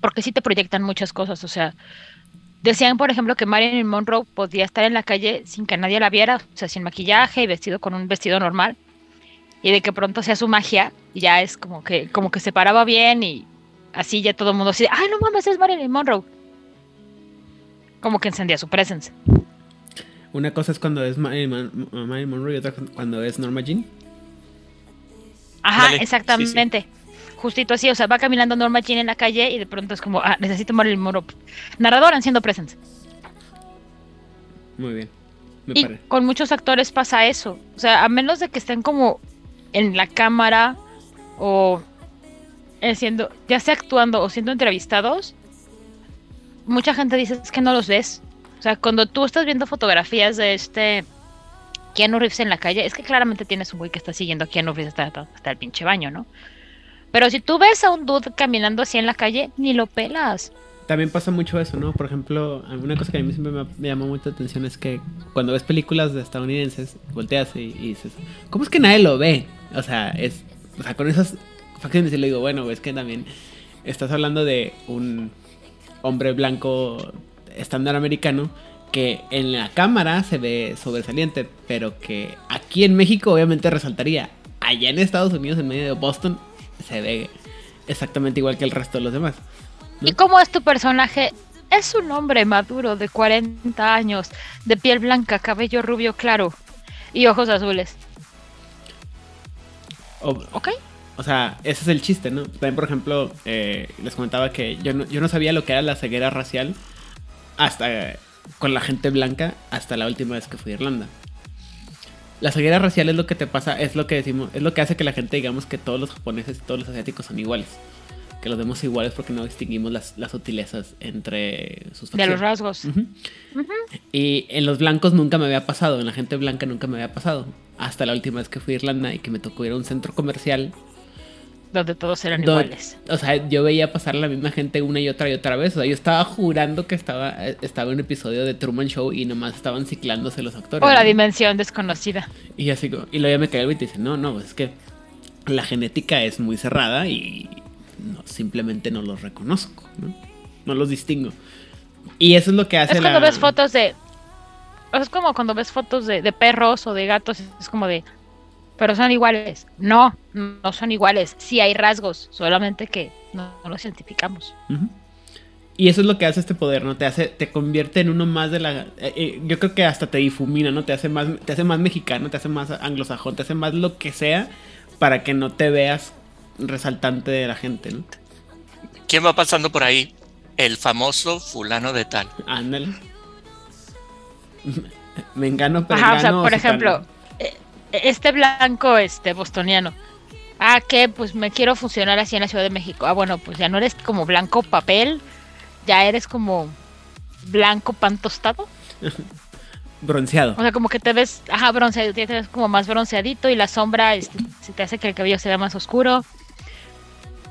Porque sí te proyectan muchas cosas. O sea, decían, por ejemplo, que Marilyn Monroe podía estar en la calle sin que nadie la viera. O sea, sin maquillaje y vestido con un vestido normal. Y de que pronto sea su magia. Y ya es como que, como que se paraba bien y así ya todo el mundo así. ¡Ay, no mames! Es Marilyn Monroe. Como que encendía su presencia. Una cosa es cuando es Marilyn, Mon- Marilyn Monroe y otra cuando es Norma Jean. Ajá, Dale, exactamente. Justito así, o sea, va caminando Norma Jean en la calle y de pronto es como, ah, necesito Marilyn Monroe. Narrador haciendo presence. Muy bien. Me Y parece. con muchos actores pasa eso. O sea, a menos de que estén como en la cámara o eh, siendo, ya sea actuando o siendo entrevistados, mucha gente dice es que no los ves. O sea, cuando tú estás viendo fotografías de este Keanu Reeves en la calle, es que claramente tienes un güey que está siguiendo a Keanu Reeves hasta, hasta el pinche baño, ¿no? Pero si tú ves a un dude caminando así en la calle, ni lo pelas. También pasa mucho eso, ¿no? Por ejemplo, una cosa que a mí siempre me, me llamó mucha atención es que cuando ves películas de estadounidenses, volteas y, dices, ¿cómo es que nadie lo ve? O sea, es, o sea, con esas facciones y le digo, bueno, es que también estás hablando de un hombre blanco estándar americano que en la cámara se ve sobresaliente, pero que aquí en México obviamente resaltaría. Allá en Estados Unidos, en medio de Boston, se ve exactamente igual que el resto de los demás. ¿Y cómo es tu personaje? Es un hombre maduro de 40 años, de piel blanca, cabello rubio claro y ojos azules. O- ¿Ok? O sea, ese es el chiste, ¿no? También, por ejemplo, eh, les comentaba que yo no, yo no sabía lo que era la ceguera racial hasta eh, con la gente blanca hasta la última vez que fui a Irlanda. La ceguera racial es lo que te pasa, es lo que decimos, es lo que hace que la gente digamos que todos los japoneses todos los asiáticos son iguales. Que los vemos iguales porque no distinguimos las, las sutilezas entre sus De los facciones. rasgos. Ujú. Y en los blancos nunca me había pasado, en la gente blanca nunca me había pasado. Hasta la última vez que fui a Irlanda y que me tocó ir a un centro comercial Donde todos eran iguales. O sea, yo veía pasar la misma gente una y otra y otra vez. O sea, yo estaba jurando que estaba, eh, estaba en un episodio de Truman Show y nomás estaban ciclándose los actores. O la ¿no? dimensión desconocida. Y así, y luego ya me cae el y dice, no, no, es que la genética es muy cerrada y no, simplemente no los reconozco, ¿no? No los distingo. Y eso es lo que hace Es cuando la... ves fotos de. Es como cuando ves fotos de, de perros o de gatos. Es como de. Pero son iguales. No, no son iguales. Sí hay rasgos, solamente que no, no los identificamos. Y eso es lo que hace este poder, ¿no? Te hace, te convierte en uno más de la. eh, eh, yo creo que hasta te difumina, ¿no? Te hace más, te hace más mexicano, te hace más anglosajón, te hace más lo que sea para que no te veas resaltante de la gente, ¿no? ¿Quién va pasando por ahí? El famoso fulano de tal. Ándale. [laughs] Me engano, pero Ajá, o sea, por ejemplo, eh, este blanco, este bostoniano. Ah, que pues me quiero funcionar así en la Ciudad de México. Ah, bueno, pues ya no eres como blanco papel, ya eres como blanco pan tostado. [laughs] Bronceado. O sea, como que te ves, ajá, bronceado, te ves como más bronceadito y la sombra este, se te hace que el cabello se vea más oscuro.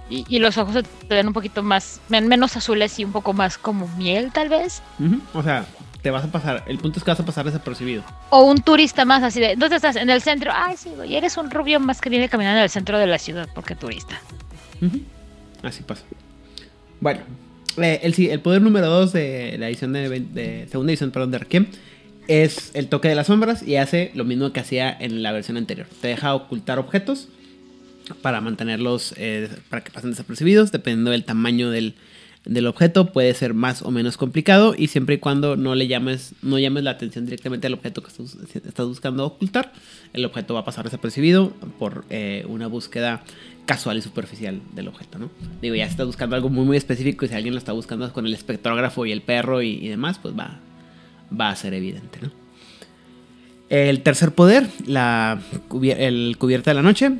Y, y los ojos se te ven un poquito más, men- menos azules y un poco más como miel, tal vez. O sea, te vas a pasar. El punto es que vas a pasar desapercibido. O un turista más así de, ¿dónde estás? En el centro. Ay, sí, güey, eres un rubio más que viene caminando en el centro de la ciudad porque turista. Así pasa. Bueno, eh, el, el poder número 2 de la edición de, de segunda edición, perdón, de Requiem es el toque de las sombras y hace lo mismo que hacía en la versión anterior. Te deja ocultar objetos para mantenerlos, eh, para que pasen desapercibidos, dependiendo del tamaño del, del objeto, puede ser más o menos complicado y siempre y cuando no le llames, no llames la atención directamente al objeto que estás, buscando ocultar, el objeto va a pasar desapercibido por eh, una búsqueda casual y superficial del objeto, ¿no? Digo, ya si estás buscando algo muy muy específico y si alguien lo está buscando con el espectrógrafo y el perro y, demás, pues va, va a ser evidente, ¿no? El tercer poder, la el cubierta de la noche,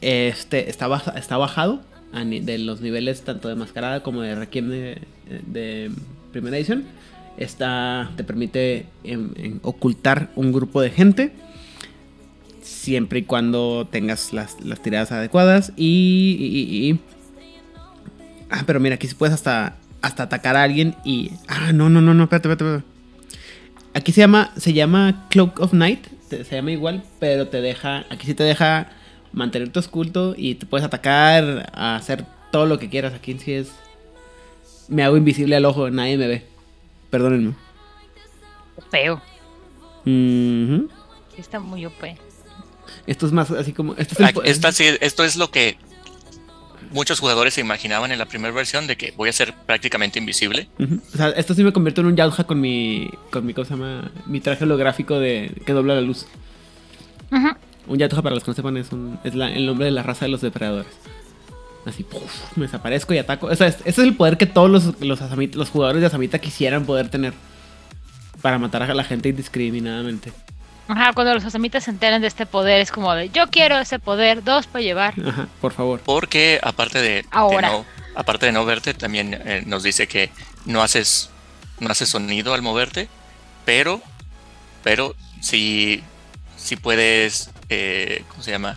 este está, está bajado de los niveles tanto de mascarada como de requiem de, primera edición. Esta te permite ocultar un grupo de gente siempre y cuando tengas las, tiradas adecuadas y, y- Ah, pero mira, aquí sí puedes hasta, hasta atacar a alguien y... Ah, no, no, no, no, espérate, espérate, espérate. Aquí se llama, se llama Cloak of Night, se llama igual, pero te deja, aquí sí te deja mantenerte oculto y te puedes atacar, a hacer todo lo que quieras. Aquí sí es, me hago invisible al ojo, nadie me ve. Perdónenme. Feo. Sí está muy OP. Esto es más así como, esto es el po- esta sí- esto es lo que muchos jugadores se imaginaban en la primera versión de que voy a ser prácticamente invisible. Ujú. O sea, esto sí me convirtió en un Yautja con mi, con mi, ¿cómo se llama? Mi traje holográfico de que dobla la luz. Ujú. Un Yautja, para los que no sepan, es, un- es la- el nombre de la raza de los depredadores. Así, me desaparezco y ataco. O sea, es- ese es el poder que todos los, los, los jugadores de Asamita quisieran poder tener. Para matar a la gente indiscriminadamente. Ajá, cuando los asamitas se enteren de este poder, es como de yo quiero ese poder, dos para llevar. Ajá, por favor. Porque aparte de, de Ahora. no, aparte de no verte, también eh, nos dice que no haces, no haces sonido al moverte, pero, pero si, si puedes, eh, ¿cómo se llama?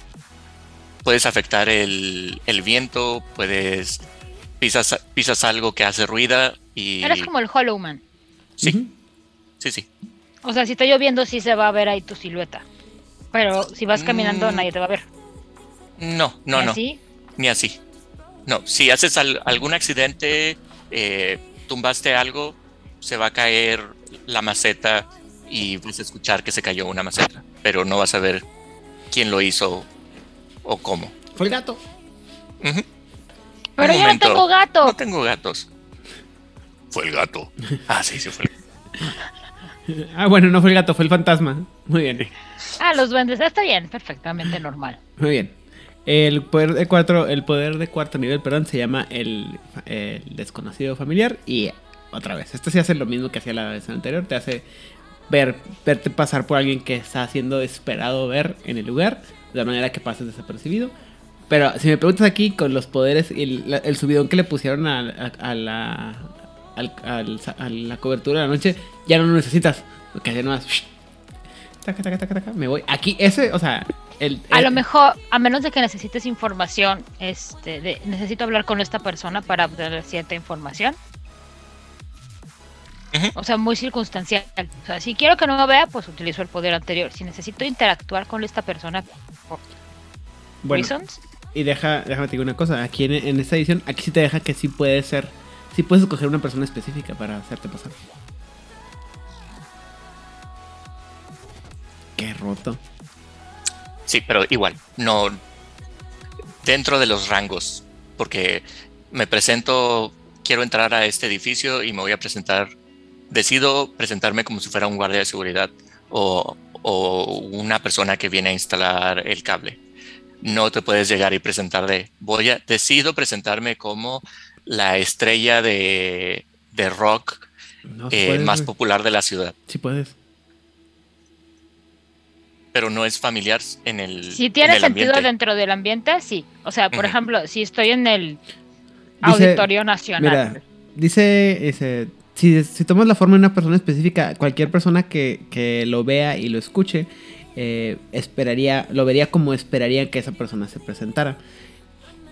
Puedes afectar el, el viento, puedes pisas, pisas algo que hace ruida y Eres como el Hollow Man. sí, sí, sí. O sea, si está lloviendo, sí se va a ver ahí tu silueta. Pero si vas caminando, Mm. nadie te va a ver. No, no, ¿Y no. así? Ni así. No, si haces al- algún accidente, eh, tumbaste algo, se va a caer la maceta y vas a escuchar que se cayó una maceta, pero no vas a ver quién lo hizo o cómo. Fue el gato. Pero yo momento. no tengo gato. No tengo gatos. Fue el gato. [laughs] Ah, sí, sí fue el Ah, bueno, no fue el gato, fue el fantasma. Muy bien. Ah, los duendes. Está bien, perfectamente normal. Muy bien. El poder de cuatro, el poder de cuarto nivel, perdón, se llama el, el desconocido familiar. Y otra vez, este sí hace lo mismo que hacía la vez anterior. Te hace ver, verte pasar por alguien que está siendo esperado ver en el lugar. De manera que pases desapercibido. Pero si me preguntas aquí con los poderes y el, la- el subidón que le pusieron a, a- a la al- al- a la cobertura de la noche, ya no lo necesitas. Porque ya no más. Taca, taca, taca, taca, me voy. Aquí, ese, o sea, el, A lo mejor, a menos de que necesites información, este, de, necesito hablar con esta persona para obtener cierta información. O sea, muy circunstancial. O sea, si quiero que no me vea, pues utilizo el poder anterior. Si necesito interactuar con esta persona por bueno, reasons, Y deja, déjame te digo una cosa. Aquí en, en esta edición, aquí sí te deja que sí puedes ser. Sí puedes escoger una persona específica para hacerte pasar. Qué roto. Sí, pero igual, no dentro de los rangos, porque me presento, quiero entrar a este edificio y me voy a presentar, decido presentarme como si fuera un guardia de seguridad o, o una persona que viene a instalar el cable. No te puedes llegar y presentar de, voy a, decido presentarme como la estrella de, de rock No, eh, puedes, más popular de la ciudad, Sí puedes. pero no es familiar en el, si en tiene el sentido ambiente. dentro del ambiente, sí. O sea, por ejemplo, si estoy en el Dice- Auditorio Nacional. Mira, dice, ese, si, si tomas la forma de una persona específica, cualquier persona que, que lo vea y lo escuche, eh, esperaría, lo vería como esperaría que esa persona se presentara.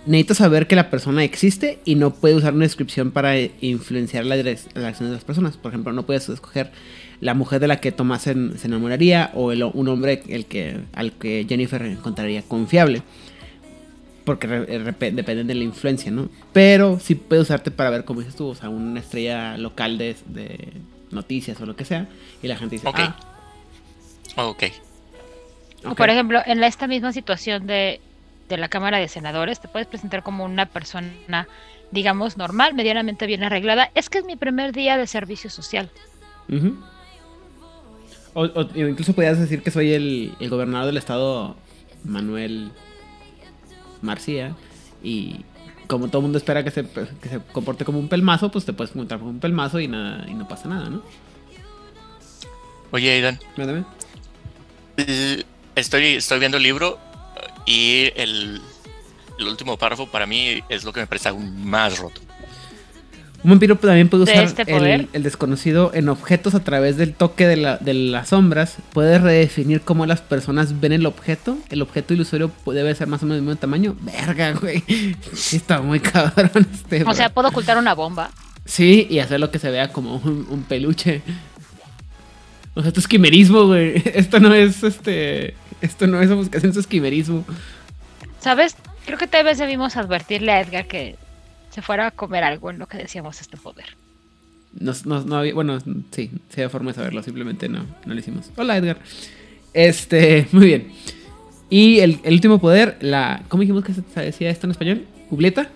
Necesito saber que la persona existe y no puede usar una descripción para influenciar la las acciones de las personas. Por ejemplo, no puedes escoger la mujer de la que Tomás se, se enamoraría o el- un hombre el que, al que Jennifer encontraría confiable. Porque re- eh, dependen de la influencia, ¿no? Pero sí puede usarte para ver, como dices tú, o sea, una estrella local de, de noticias o lo que sea. Y la gente dice, Ok. ah, Ok. O ok. por ejemplo, en la- esta misma situación de, de la Cámara de Senadores, te puedes presentar como una persona, digamos, normal, medianamente bien arreglada. Es que es mi primer día de servicio social. O, o incluso podías decir que soy el, el gobernador del estado, Manuel Marcía. Y como todo el mundo espera que se, que se comporte como un pelmazo, pues te puedes juntar como un pelmazo y, nada, y no pasa nada, ¿no? Oye, Aidan, Mándame. Eh, Estoy, estoy viendo el libro y el, el último párrafo para mí es lo que me parece aún más roto. Un vampiro también puede ¿De usar este el, el desconocido en objetos a través del toque de, la- de las sombras. Puede redefinir cómo las personas ven el objeto. El objeto ilusorio debe ser más o menos del mismo tamaño. Verga, güey. [laughs] Sí, está muy cabrón este. O bro. sea, puedo ocultar una bomba. Sí, y hacer lo que se vea como un, un peluche. O sea, esto es quimerismo, güey. [laughs] Esto no es este. Esto no es ofuscación, esto es quimerismo. ¿Sabes? Creo que tal vez debimos advertirle a Edgar que se fuera a comer algo en lo que decíamos este poder. No, no, no había, bueno, sí, sí había forma de saberlo, simplemente no, no lo hicimos. Hola, Edgar. Este, [laughs] muy bien. Y el, el último poder, la. ¿Cómo dijimos que se decía esto en español? ¿Ubleta?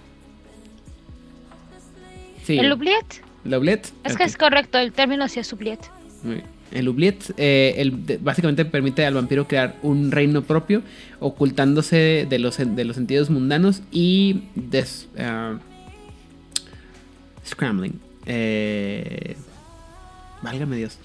Sí. ¿El oubliette? ¿La oblette? Es que es correcto, el término sí es oubliette. Muy bien. El Oubliette eh, el- básicamente permite al vampiro crear un reino propio, ocultándose de los, de los sentidos mundanos y des, ah, scrambling. Eh, válgame Dios.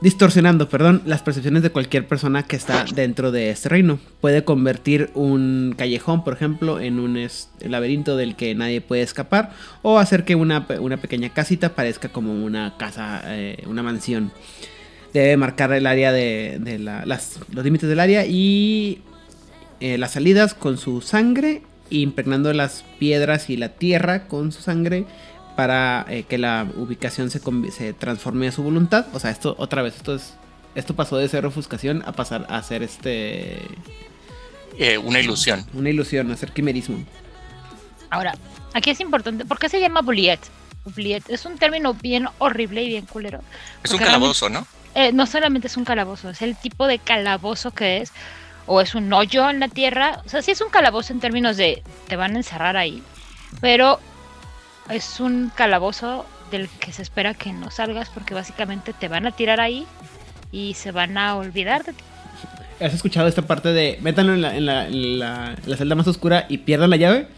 Distorsionando, perdón, las percepciones de cualquier persona que está dentro de este reino. Puede convertir un callejón, por ejemplo, en un laberinto del que nadie puede escapar. O hacer que una, pe- una pequeña casita parezca como una casa, eh, una mansión. Debe marcar el área de, de la- los límites del área y eh, las salidas con su sangre, impregnando las piedras y la tierra con su sangre para eh, que la ubicación se, transforme a su voluntad. O sea, esto otra vez, esto es esto pasó de ser ofuscación a pasar a ser este Eh, una ilusión. una ilusión, a ser quimerismo. Ahora, aquí es importante, ¿por qué se llama oubliette? Oubliette es un término bien horrible y bien culero. Es un calabozo, ¿no? Eh, no solamente es un calabozo, es el tipo de calabozo que es, o es un hoyo en la tierra. O sea, sí es un calabozo en términos de te van a encerrar ahí, pero es un calabozo del que se espera que no salgas porque básicamente te van a tirar ahí y se van a olvidar de ti. ¿Has escuchado esta parte de métanlo en la, en la, en la- en la celda más oscura y pierdan la llave?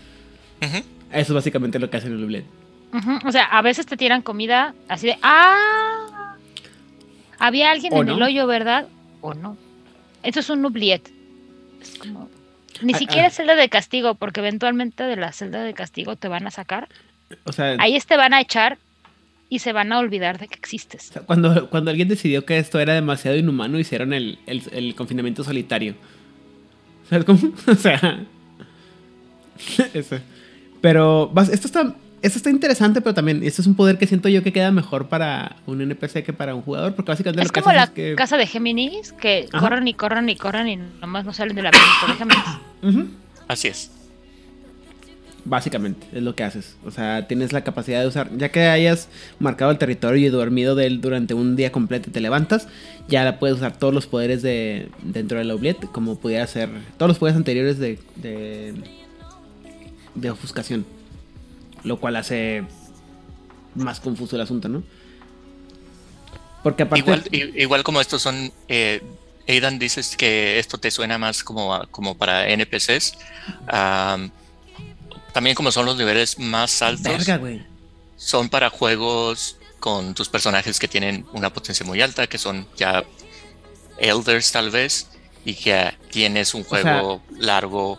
Eso es básicamente lo que hacen en el Oblivion. Ujú, O sea, a veces te tiran comida así de, ah, había alguien ¿O en no? el hoyo, ¿verdad? O no. Eso es un oubliette. Es como, ni Ah, siquiera ah. celda de castigo, porque eventualmente de la celda de castigo te van a sacar. O sea, Ahí te van a echar y se van a olvidar de que existes. cuando, cuando alguien decidió que esto era demasiado inhumano, hicieron el, el, el confinamiento solitario. ¿Sabes cómo? O sea. [laughs] [laughs] eso. Pero vas- esto está. Esto está interesante, pero también esto es un poder que siento yo que queda mejor para un NPC que para un jugador, porque básicamente Es lo que como haces la es que... casa de Géminis, que Ajá. corren y corren y corren y nomás no salen del laberinto de Géminis. [coughs] Así es. Básicamente, es lo que haces. O sea, tienes la capacidad de usar, ya que hayas marcado el territorio y dormido de él durante un día completo y te levantas, ya puedes usar todos los poderes de dentro de la oubliette, como pudiera ser todos los poderes anteriores de, de, de ofuscación. Lo cual hace más confuso el asunto, ¿no? Porque aparte... Igual, igual como estos son, eh, Aidan dices que esto te suena más como, como para NPCs. También como son los niveles más altos, Verga, güey. son para juegos con tus personajes que tienen una potencia muy alta, que son ya elders tal vez, y que tienes un sea- juego largo,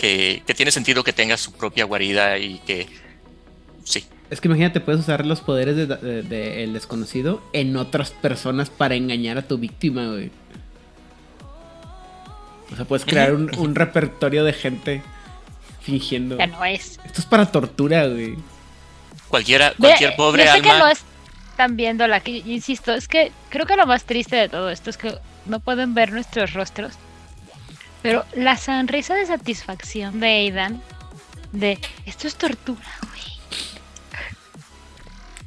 que, que tiene sentido que tengas su propia guarida y que... Sí, Es que imagínate, puedes usar los poderes del de, de el desconocido en otras personas para engañar a tu víctima, güey. O sea, puedes crear un, un repertorio de gente fingiendo. Ya no es. Esto es para tortura, güey. cualquiera, Ve, cualquier pobre yo sé que no están viendo la que insisto, es que creo que lo más triste de todo esto es que no pueden ver nuestros rostros. Pero la sonrisa de satisfacción de Aidan de esto es tortura, güey.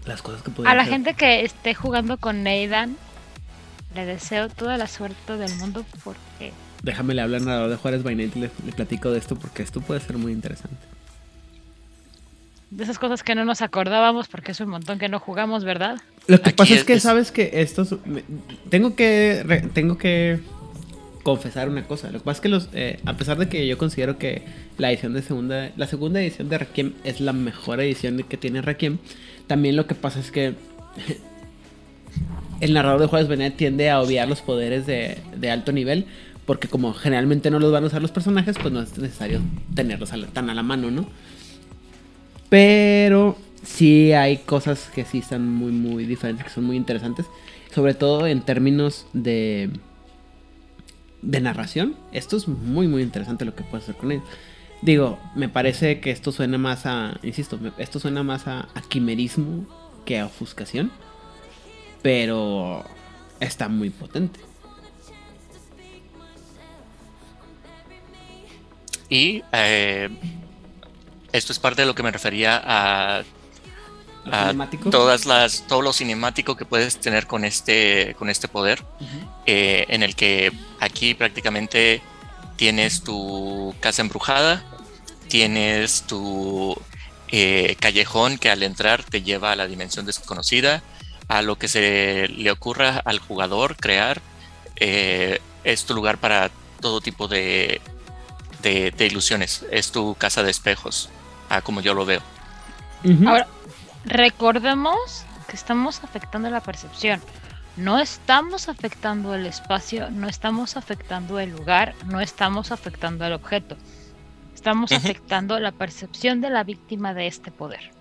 Las cosas que A la gente que esté jugando con Aidan le deseo toda la suerte del mundo porque Déjame le hablar al narrador de Juárez Night y le, le platico de esto porque esto puede ser muy interesante. de esas cosas que no nos acordábamos porque es un montón que no jugamos, ¿verdad? Lo que Aquí pasa es, es- que es- sabes que estos me- tengo que re- tengo que confesar una cosa. Lo que pasa es que los eh, a pesar de que yo considero que la edición de segunda la segunda edición de Requiem es la mejor edición que tiene Requiem, también lo que pasa es que [laughs] el narrador de Juárez Benet tiende a obviar los poderes de, de alto nivel porque como generalmente no los van a usar los personajes, pues no es necesario tenerlos tan a la mano, ¿no? Pero sí hay cosas que sí están muy, muy diferentes, que son muy interesantes. Sobre todo en términos de, de narración. Esto es muy, muy interesante lo que puedes hacer con ellos. Digo, me parece que esto suena más a, insisto, esto suena más a quimerismo que a ofuscación. Pero está muy potente. Y eh, esto es parte de lo que me refería a, todas las, todo lo cinemático que puedes tener con este, con este poder, eh, en el que aquí prácticamente tienes tu casa embrujada, tienes tu eh, callejón que al entrar te lleva a la dimensión desconocida, a lo que se le ocurra al jugador crear, eh, es tu lugar para todo tipo de, de, de ilusiones, es tu casa de espejos, a como yo lo veo. Ahora, recordemos que estamos afectando la percepción. No estamos afectando el espacio, no estamos afectando el lugar, no estamos afectando el objeto. Estamos afectando la percepción de la víctima de este poder.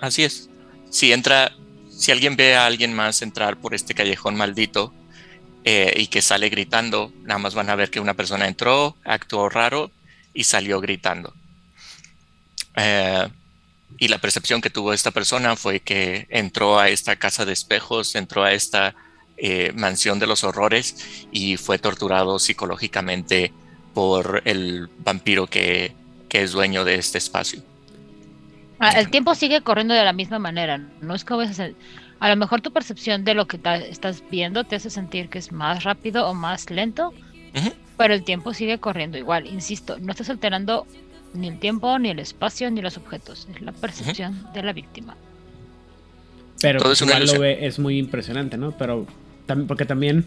Así es. Si entra, si alguien ve a alguien más entrar por este callejón maldito eh, y que sale gritando, nada más van a ver que una persona entró, actuó raro y salió gritando. Eh, y la percepción que tuvo esta persona fue que entró a esta casa de espejos, entró a esta eh, mansión de los horrores y fue torturado psicológicamente por el vampiro que, que es dueño de este espacio. Ah, El tiempo sigue corriendo de la misma manera. No es que a, a lo mejor tu percepción de lo que estás viendo te hace sentir que es más rápido o más lento, pero el tiempo sigue corriendo igual. Insisto, no estás alterando ni el tiempo, ni el espacio, ni los objetos. Es la percepción de la víctima. Pero Todo es una igual lo ve, es muy impresionante, ¿no? Pero tam- porque también,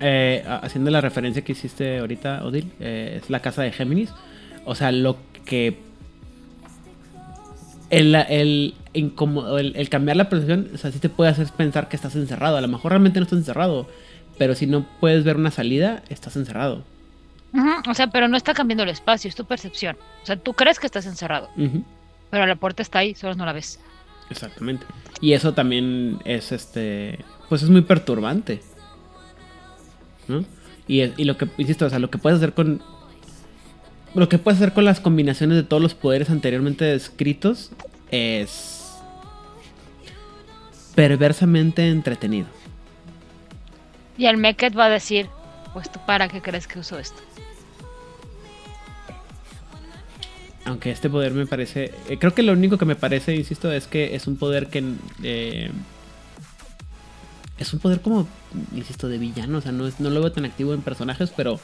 eh, haciendo la referencia que hiciste ahorita, Odil, eh, es la casa de Géminis. O sea, lo que... El, el, el, el cambiar la percepción, o sea, sí te puede hacer pensar que estás encerrado. A lo mejor realmente no estás encerrado, pero si no puedes ver una salida, estás encerrado. O sea, pero no está cambiando el espacio, es tu percepción. O sea, tú crees que estás encerrado, pero la puerta está ahí, solo no la ves. Exactamente. Y eso también es este. Pues es muy perturbante. ¿No? Y, es- y lo que, insisto, o sea, lo que puedes hacer con. Lo que puedes hacer con las combinaciones de todos los poderes anteriormente descritos es. perversamente entretenido. Y el Meket va a decir, pues tú para qué crees que uso esto. Aunque este poder me parece. eh, creo que lo único que me parece, insisto, es que es un poder que. eh, es un poder como. Insisto, de villano. O sea, no, es, no lo veo tan activo en personajes, pero.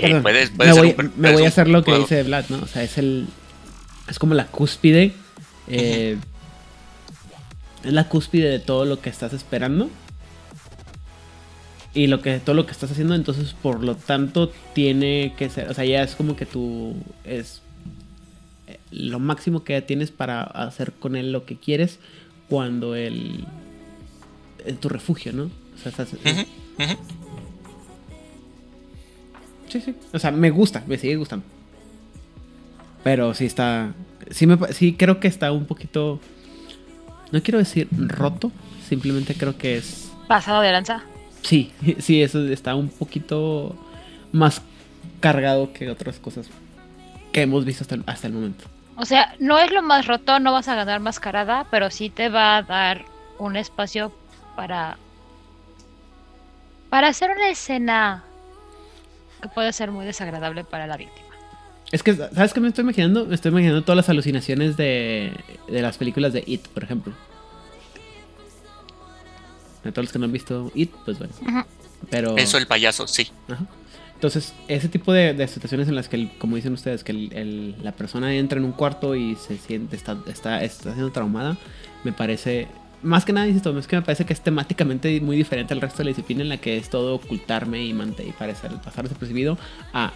Perdón, puedes- puede me voy, un per- me puedes voy a hacer lo que juego. dice Vlad, ¿no? O sea, es el. Es como la cúspide. eh, Es la cúspide de todo lo que estás esperando. Y lo que, todo lo que estás haciendo, entonces por lo tanto tiene que ser. O sea, ya es como que tú. Es eh, lo máximo que tienes para hacer con él lo que quieres cuando él. Es tu refugio, ¿no? O sea, estás-. Sí, sí. O sea, me gusta, me sigue gustando. Pero sí está. Sí, me, sí creo que está un poquito. No quiero decir roto. Simplemente creo que es. Pasado de lanza. Sí, [laughs] sí, eso está un poquito más cargado que otras cosas que hemos visto hasta el, hasta el momento. O sea, no es lo más roto, no vas a ganar mascarada, pero sí te va a dar un espacio para. para hacer una escena que puede ser muy desagradable para la víctima. Es que, ¿sabes qué me estoy imaginando? Me estoy imaginando todas las alucinaciones de, de las películas de It, por ejemplo. De todos los que no han visto It, pues bueno. Pero. Eso el payaso, sí. Ajá. Entonces, ese tipo de, de situaciones en las que, el- como dicen ustedes, que el- el- la persona entra en un cuarto y se siente, está, está, está siendo traumada, me parece, más que nada, insisto, es que me parece que es temáticamente muy diferente al resto de la disciplina en la que es todo ocultarme y, y parecer, pasar desapercibido a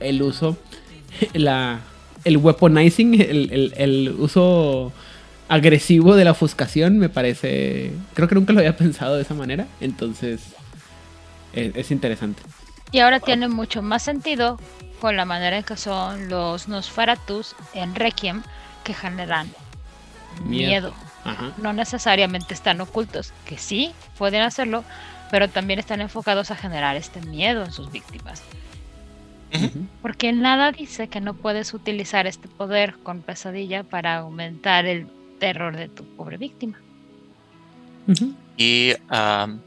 el uso, [laughs] la, el weaponizing, el, el- el uso agresivo de la ofuscación, me parece, creo que nunca lo había pensado de esa manera, entonces es- es interesante. Y ahora tiene mucho más sentido con la manera en que son los Nosferatus en Requiem que generan Miedo. miedo. Ajá. No necesariamente están ocultos, que sí pueden hacerlo, pero también están enfocados a generar este miedo en sus víctimas. Porque nada dice que no puedes utilizar este poder con pesadilla para aumentar el terror de tu pobre víctima. Y am,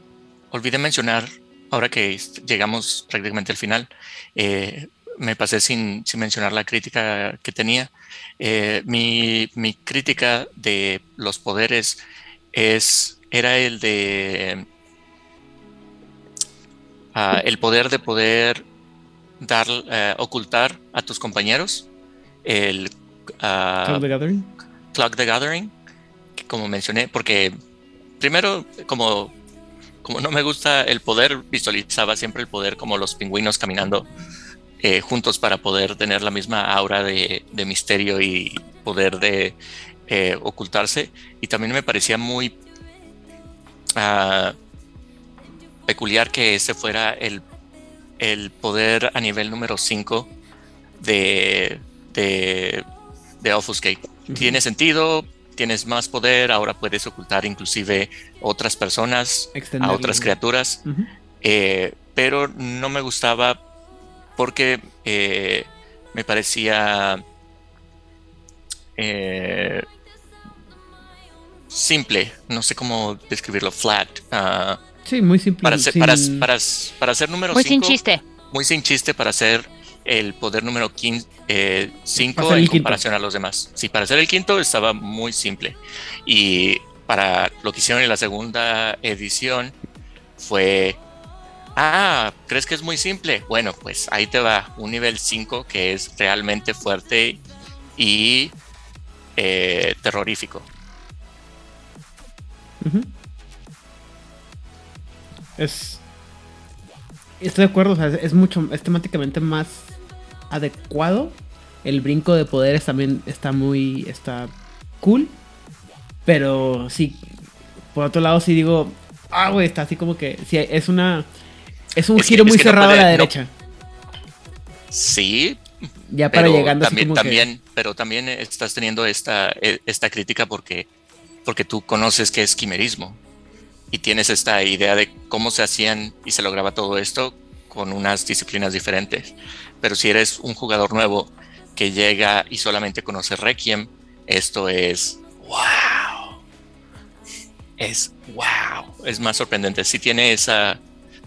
olvidé mencionar, ahora que llegamos prácticamente al final, eh, me pasé sin, mencionar la crítica que tenía. Eh, mi, crítica de los poderes es, era el de ah, el poder de poder dar, eh, ocultar a tus compañeros el uh, Clock the Gathering. Clock the Gathering, como mencioné, porque primero, como, como no me gusta el poder, visualizaba siempre el poder como los pingüinos caminando eh, juntos para poder tener la misma aura de, misterio y poder de eh, ocultarse. Y también me parecía muy ah, peculiar que ese fuera el, el poder a nivel número 5 de, de, de Offuscate. Tiene sentido, tienes más poder, ahora puedes ocultar inclusive otras personas, a otras criaturas. Eh, pero no me gustaba porque eh, me parecía eh, simple, no sé cómo describirlo, flat. Ah, sí, muy simple. Para ser, para, para, para ser número 5. Muy sin chiste. Muy sin chiste para ser el poder número 5 eh, en comparación a los demás. Sí, para ser el quinto estaba muy simple. Y para lo que hicieron en la segunda edición fue, ah, ¿crees que es muy simple? Bueno, pues ahí te va un nivel 5 que es realmente fuerte y eh, terrorífico. Es. Estoy de acuerdo, o sea, es mucho, es temáticamente más adecuado. El brinco de poderes también está muy. está cool. Pero sí. Por otro lado, sí digo. Ah, güey, está así como que. Sí, es una. Es un giro muy cerrado a la derecha. Sí. Ya para llegando también, también pero también estás teniendo esta, e, esta crítica porque, porque tú conoces qué es quimerismo y tienes esta idea de cómo se hacían y se lograba todo esto con unas disciplinas diferentes. Pero si eres un jugador nuevo que llega y solamente conoce Requiem, esto es wow. Es wow. Es más sorprendente. Si tiene esa.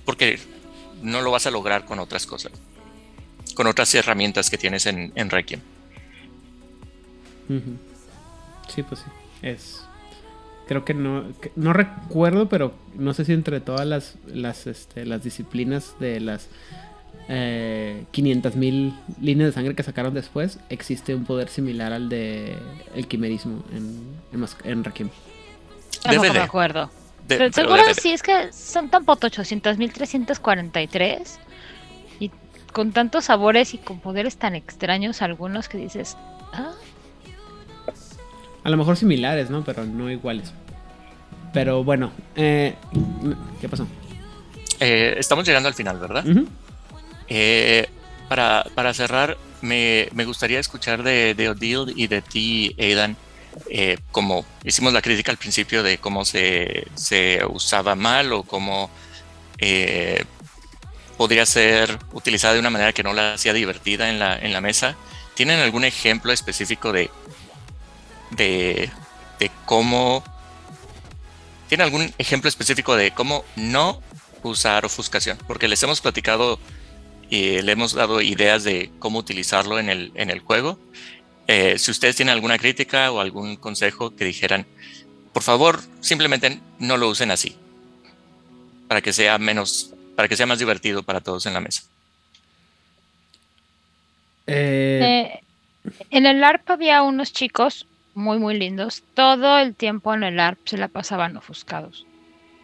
Porque no lo vas a lograr con otras cosas. Con otras herramientas que tienes en, Requiem. Sí, pues sí. Es. Creo que no. no recuerdo, pero no sé si entre todas las, las, este, las disciplinas de las eh, 500.000 líneas de sangre que sacaron después, existe un poder similar al de el quimerismo en, en, en Requiem. No me acuerdo. Seguro sí, es que son tan 800.343 y con tantos sabores y con poderes tan extraños algunos que dices, ¿Ah? A lo mejor similares, ¿no? Pero no iguales. Pero bueno, eh, ¿qué pasó? Eh, estamos llegando al final, ¿verdad? Eh, para, para, cerrar, me, me, gustaría escuchar de, de Odile y de ti, Aidan, eh, como hicimos la crítica al principio de cómo se, se usaba mal o cómo eh, podría ser utilizada de una manera que no la hacía divertida en la, en la mesa. ¿Tienen algún ejemplo específico de, de, cómo... ¿Tienen algún ejemplo específico de cómo no usar ofuscación? Porque les hemos platicado y le hemos dado ideas de cómo utilizarlo en el, en el juego. Eh, si ustedes tienen alguna crítica o algún consejo que dijeran, por favor, simplemente no lo usen así, para que sea menos, para que sea más divertido para todos en la mesa. Eh, eh, en el ARP había unos chicos muy, muy lindos. Todo el tiempo en el ARP se la pasaban ofuscados.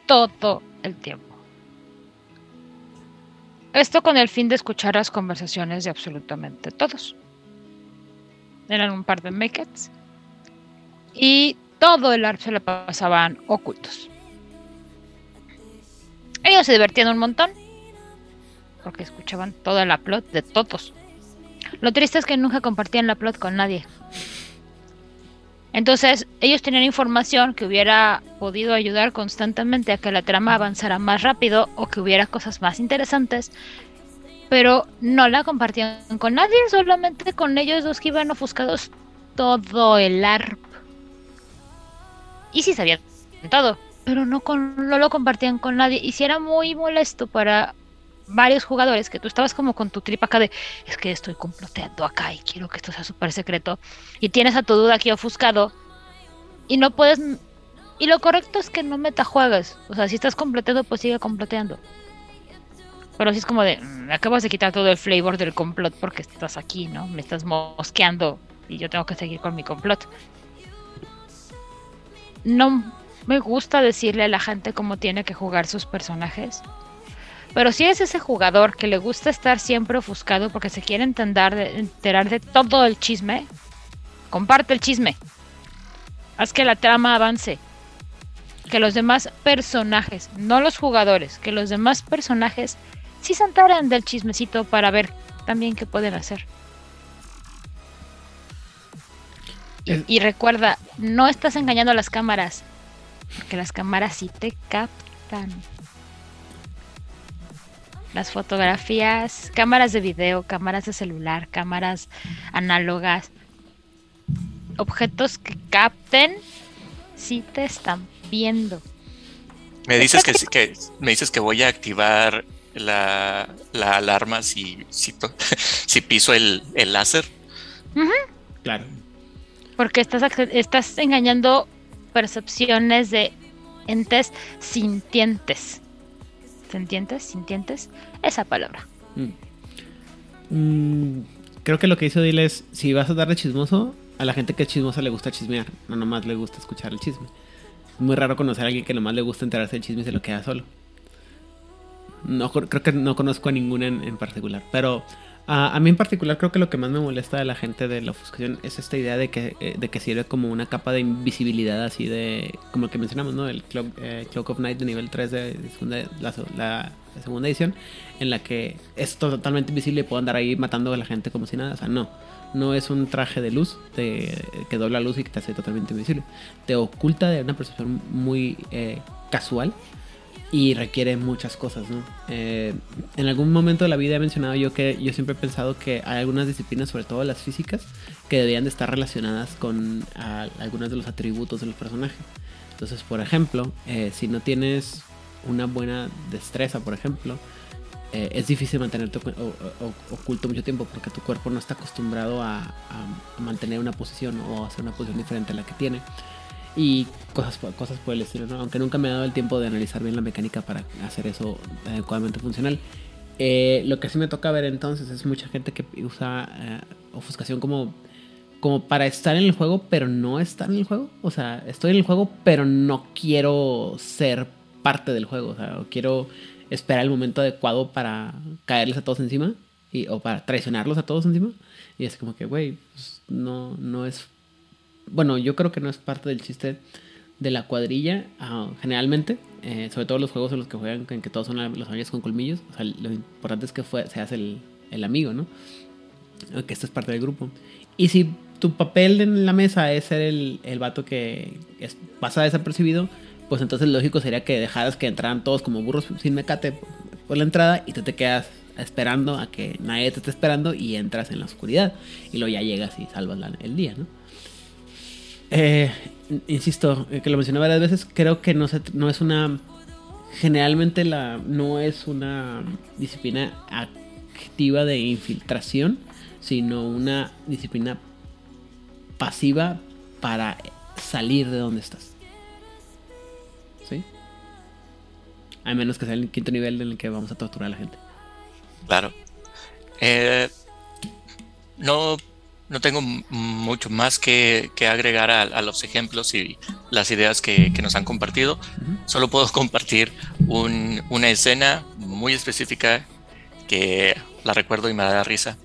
Todo el tiempo. Esto con el fin de escuchar las conversaciones de absolutamente todos. Eran un par de makets. Y todo el arte se le pasaban ocultos. Ellos se divertían un montón. Porque escuchaban toda la plot de todos. Lo triste es que nunca compartían la plot con nadie. Entonces, ellos tenían información que hubiera podido ayudar constantemente a que la trama avanzara más rápido o que hubiera cosas más interesantes, pero no la compartían con nadie, solamente con ellos dos que iban ofuscados todo el ARP. Y sí sabían todo, pero no, con, no lo compartían con nadie. Y si era muy molesto para varios jugadores que tú estabas como con tu tripa acá de es que estoy comploteando acá y quiero que esto sea súper secreto y tienes a tu duda aquí ofuscado y no puedes y lo correcto es que no metajuegues o sea si estás comploteando pues sigue comploteando pero si es como de mm, acabas de quitar todo el flavor del complot porque estás aquí no me estás mosqueando y yo tengo que seguir con mi complot no me gusta decirle a la gente cómo tiene que jugar sus personajes pero si es ese jugador que le gusta estar siempre ofuscado porque se quiere enterar de, enterar de todo el chisme, comparte el chisme. Haz que la trama avance. Que los demás personajes, no los jugadores, que los demás personajes sí se enteren del chismecito para ver también qué pueden hacer. Y, y recuerda, no estás engañando a las cámaras, porque las cámaras sí te captan las fotografías, cámaras de video, cámaras de celular, cámaras análogas, objetos que capten si te están viendo. Me dices que, que me dices que voy a activar la, la alarma si, si, [laughs] si piso el, el láser. Claro. Porque estás, estás engañando percepciones de entes sintientes. ¿Sintientes? ¿Sintientes? Esa palabra. Mm. Mm, creo que lo que hizo Dile es, si vas a darle chismoso, a la gente que es chismosa le gusta chismear, no nomás le gusta escuchar el chisme. Es muy raro conocer a alguien que nomás le gusta enterarse del chisme y se lo queda solo. No, creo que no conozco a ninguna en, en particular, pero a, mí en particular creo que lo que más me molesta de la gente de la ofuscación es esta idea de que, eh, de que sirve como una capa de invisibilidad así de, como el que mencionamos, ¿no? El Clock, eh, Clock of Night de nivel 3 de, de segunda, la, segunda edición, en la que es totalmente invisible y puedo andar ahí matando a la gente como si nada. O sea, no. No es un traje de luz de, que dobla luz y que te hace totalmente invisible. Te oculta de una percepción muy eh, casual y requiere muchas cosas, ¿no? Eh, en algún momento de la vida he mencionado yo que yo siempre he pensado que hay algunas disciplinas, sobre todo las físicas, que deberían de estar relacionadas con a, algunos de los atributos de los personajes. Entonces, por ejemplo, eh, si no tienes una buena destreza, por ejemplo, eh, es difícil mantenerte oculto mucho tiempo porque tu cuerpo no está acostumbrado a, a, mantener una posición o hacer una posición diferente a la que tiene y cosas, cosas por el estilo, ¿no? Aunque nunca me ha dado el tiempo de analizar bien la mecánica para hacer eso adecuadamente funcional. Eh, lo que sí me toca ver entonces es mucha gente que usa eh, ofuscación como, como para estar en el juego, pero no estar en el juego. O sea, estoy en el juego, pero no quiero ser parte del juego. O sea, quiero esperar el momento adecuado para caerles a todos encima y, o para traicionarlos a todos encima. Y es como que, güey, pues, no, no es bueno, yo creo que no es parte del chiste de la cuadrilla, uh, generalmente, eh, sobre todo los juegos en los que juegan, en que todos son los amigos con colmillos, lo importante es que fue, seas el, el amigo, ¿no? Que esto es parte del grupo. Y si tu papel en la mesa es ser el, el vato que es, pasa desapercibido, pues entonces lógico sería que dejaras que entraran todos como burros sin mecate por la entrada y tú te quedas esperando a que nadie te esté esperando y entras en la oscuridad y luego ya llegas y salvas el día, ¿no? Eh, insisto, eh, que lo mencioné varias veces, creo que no, se, no es una... Generalmente la, no es una disciplina activa de infiltración, sino una disciplina pasiva para salir de donde estás. ¿Sí? A menos que sea el quinto nivel en el que vamos a torturar a la gente. Claro. Eh, no no tengo mucho más que, que agregar a, a, los ejemplos y las ideas que, que nos han compartido. Uh -huh. Solo puedo [laughs] compartir un, una escena muy específica que la recuerdo y me da risa,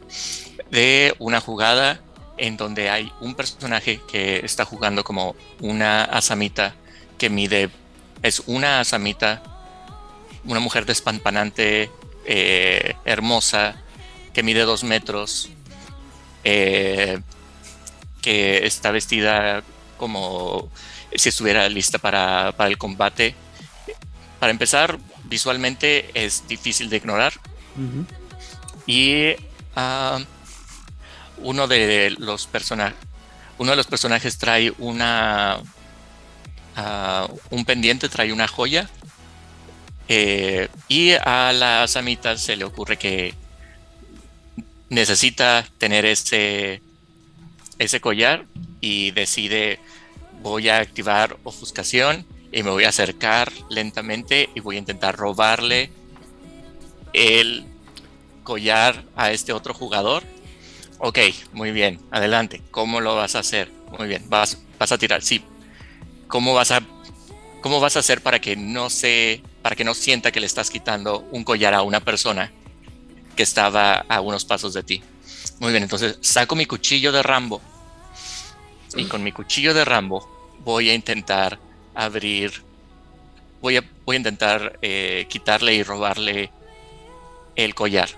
de una jugada en donde hay un personaje que está jugando como una asamita que mide, es una asamita, una mujer despampanante, eh, hermosa, que mide dos metros, eh, que está vestida como si estuviera lista para, para, el combate. Para empezar, visualmente es difícil de ignorar. Uh -huh. Y uh, uno de los personajes uno de los personajes trae una ah, un pendiente, trae una joya. eh, y a la samita se le ocurre que necesita tener ese, ese collar y decide voy a activar ofuscación y me voy a acercar lentamente y voy a intentar robarle el collar a este otro jugador. Ok, muy bien, adelante. ¿Cómo lo vas a hacer? Muy bien, vas, vas a tirar, sí. ¿Cómo vas a cómo vas a hacer para que no se para que no sienta que le estás quitando un collar a una persona que estaba a unos pasos de ti? Muy bien, entonces saco mi cuchillo de Rambo y con mi cuchillo de Rambo voy a intentar abrir, voy a, voy a intentar eh, quitarle y robarle el collar.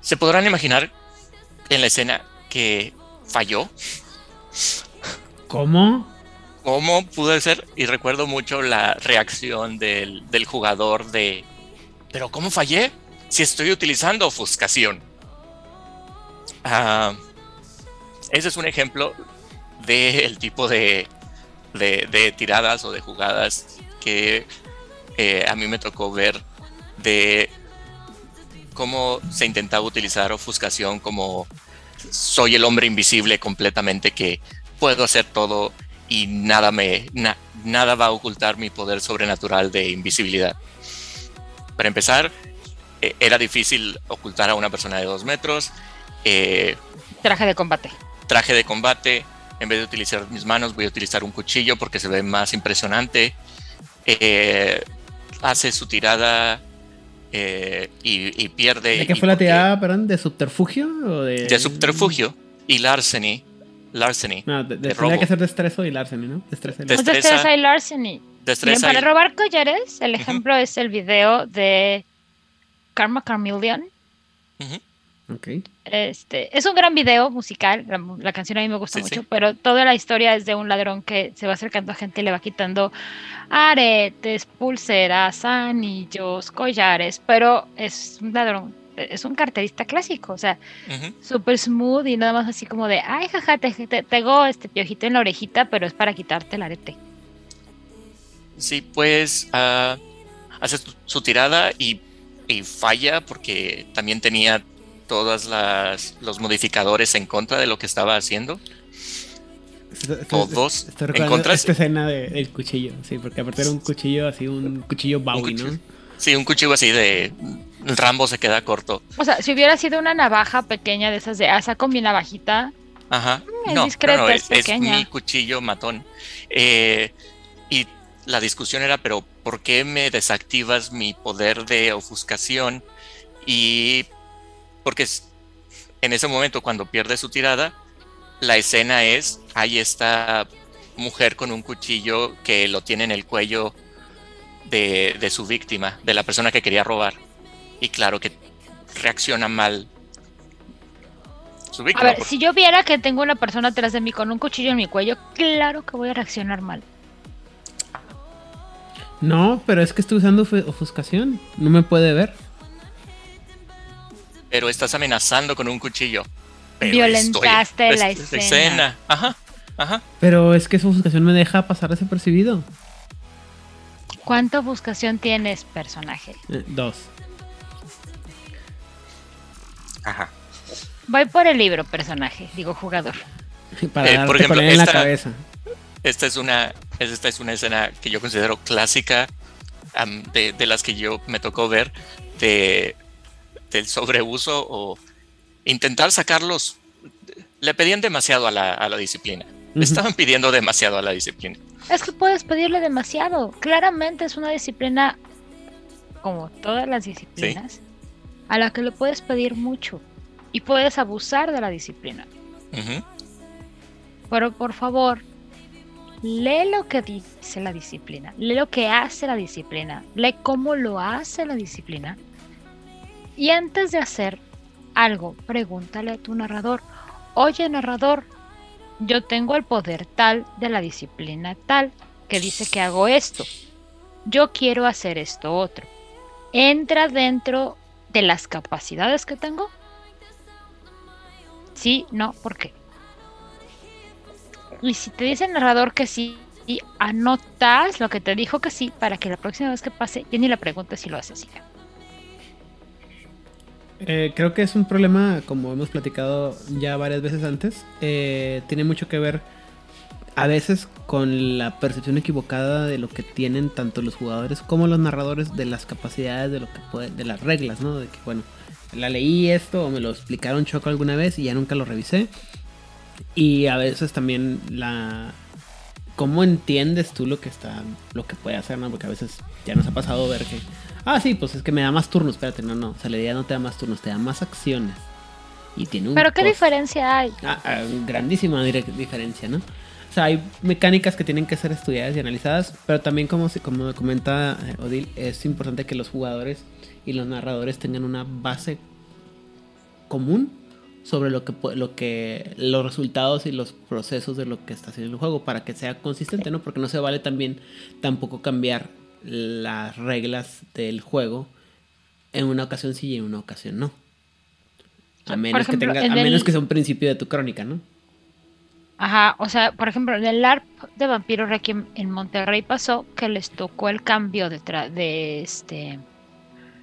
Se podrán imaginar en la escena que falló. ¿Cómo? ¿Cómo pudo ser? Y recuerdo mucho la reacción del, del jugador de, pero ¿cómo fallé? Si estoy utilizando ofuscación. Ah, ese es un ejemplo del tipo de, de, de tiradas o de jugadas que eh, a mí me tocó ver de cómo se intentaba utilizar ofuscación como soy el hombre invisible completamente que puedo hacer todo y nada me na- nada va a ocultar mi poder sobrenatural de invisibilidad. Para empezar, eh, era difícil ocultar a una persona de dos metros. eh, Traje de combate. traje de combate, en vez de utilizar mis manos, voy a utilizar un cuchillo porque se ve más impresionante. Eh, hace su tirada eh, y, y pierde. ¿De qué fue la tirada, perdón? ¿De subterfugio? O de... De subterfugio y larceny. Larceny. No, de, de- de tendría robo. que ser destreza y Larceny, ¿no? Destreza y Des- Destreza. destreza y larceny. Bien, Destreza para y- robar collares, el ejemplo es el video de Karma Carmillion. Ujú. Ok. Este, es un gran video musical, la, canción a mí me gusta Sí, mucho, sí. pero toda la historia es de un ladrón que se va acercando a gente y le va quitando aretes, pulseras, anillos, collares, pero es un ladrón, es un carterista clásico, o sea, Ujú. súper smooth y nada más así como de, ay, jaja, te, te tengo este piojito en la orejita, pero es para quitarte el arete. Sí, pues hace su, su tirada y, y falla porque también tenía todas las los modificadores en contra de lo que estaba haciendo. Todos Estoy en contra. esta escena de- del cuchillo, sí, porque aparte era un cuchillo así, un cuchillo Bowie, ¿no? cuchillo. Sí, un cuchillo así de Rambo se queda corto. O sea, si hubiera sido una navaja pequeña de esas de, ah, saco mi navajita, Ajá. es no, discreta, no, no, es es, mi cuchillo matón. Eh, y la discusión era, pero ¿por qué me desactivas mi poder de ofuscación? Y porque en ese momento, cuando pierde su tirada, la escena es, hay esta mujer con un cuchillo que lo tiene en el cuello de, de su víctima, de la persona que quería robar. Y claro que reacciona mal su A víctima. ver, si yo viera que tengo una persona atrás de mí con un cuchillo en mi cuello, claro que voy a reaccionar mal. No, pero es que estoy usando ofu- ofuscación. No me puede ver. pero estás amenazando con un cuchillo. Pero Violentaste estoy- la es- escena. Ajá, ajá. Pero es que esa ofuscación me deja pasar desapercibido. ¿Cuánta buscación tienes, personaje? Eh, dos. Ajá. Voy por el libro, personaje, digo jugador. Para Eh, darte por ejemplo, en la cabeza. Esta es una, esta es una escena que yo considero clásica de, de las que yo me tocó ver de, del sobreuso o intentar sacarlos. Le pedían demasiado a la, a la disciplina. Le estaban pidiendo demasiado a la disciplina. Es que puedes pedirle demasiado. Claramente es una disciplina, como todas las disciplinas, a la que le puedes pedir mucho. Y puedes abusar de la disciplina. Pero por favor, lee lo que dice la disciplina, lee lo que hace la disciplina, lee cómo lo hace la disciplina. Y antes de hacer algo, pregúntale a tu narrador, oye narrador, yo tengo el poder tal de la disciplina tal que dice que hago esto. Yo quiero hacer esto otro. ¿Entra dentro de las capacidades que tengo? Sí, no, ¿por qué? Y si te dice el narrador que sí, y anotas lo que te dijo que sí para que la próxima vez que pase ya ni le preguntes si lo haces así. Eh, creo que es un problema, como hemos platicado ya varias veces antes, eh, tiene mucho que ver a veces con la percepción equivocada de lo que tienen tanto los jugadores como los narradores de las capacidades de lo que puede, de las reglas, ¿no? De que bueno, la leí esto o me lo explicaron choco alguna vez y ya nunca lo revisé. Y a veces también la cómo entiendes tú lo que está lo que puede hacer, ¿no? Porque a veces ya nos ha pasado ver que ah, sí, pues es que me da más turnos, espérate, no, no, o sea, la idea no te da más turnos, te da más acciones. Y tiene un Pero qué diferencia hay. Ah, ah, grandísima diferencia, ¿no? O sea, hay mecánicas que tienen que ser estudiadas y analizadas, pero también como, como comenta eh, Odil, es importante que los jugadores y los narradores tengan una base común sobre lo que, lo que los resultados y los procesos de lo que está haciendo el juego para que sea consistente, ¿no? Porque no se vale también tampoco cambiar las reglas del juego en una ocasión sí y en una ocasión no. A menos, ejemplo, que tenga, en a menos el- que sea un principio de tu crónica, ¿no? Ajá, o sea, por ejemplo, en el ARP de Vampiro Requiem en Monterrey pasó que les tocó el cambio de, tra- de este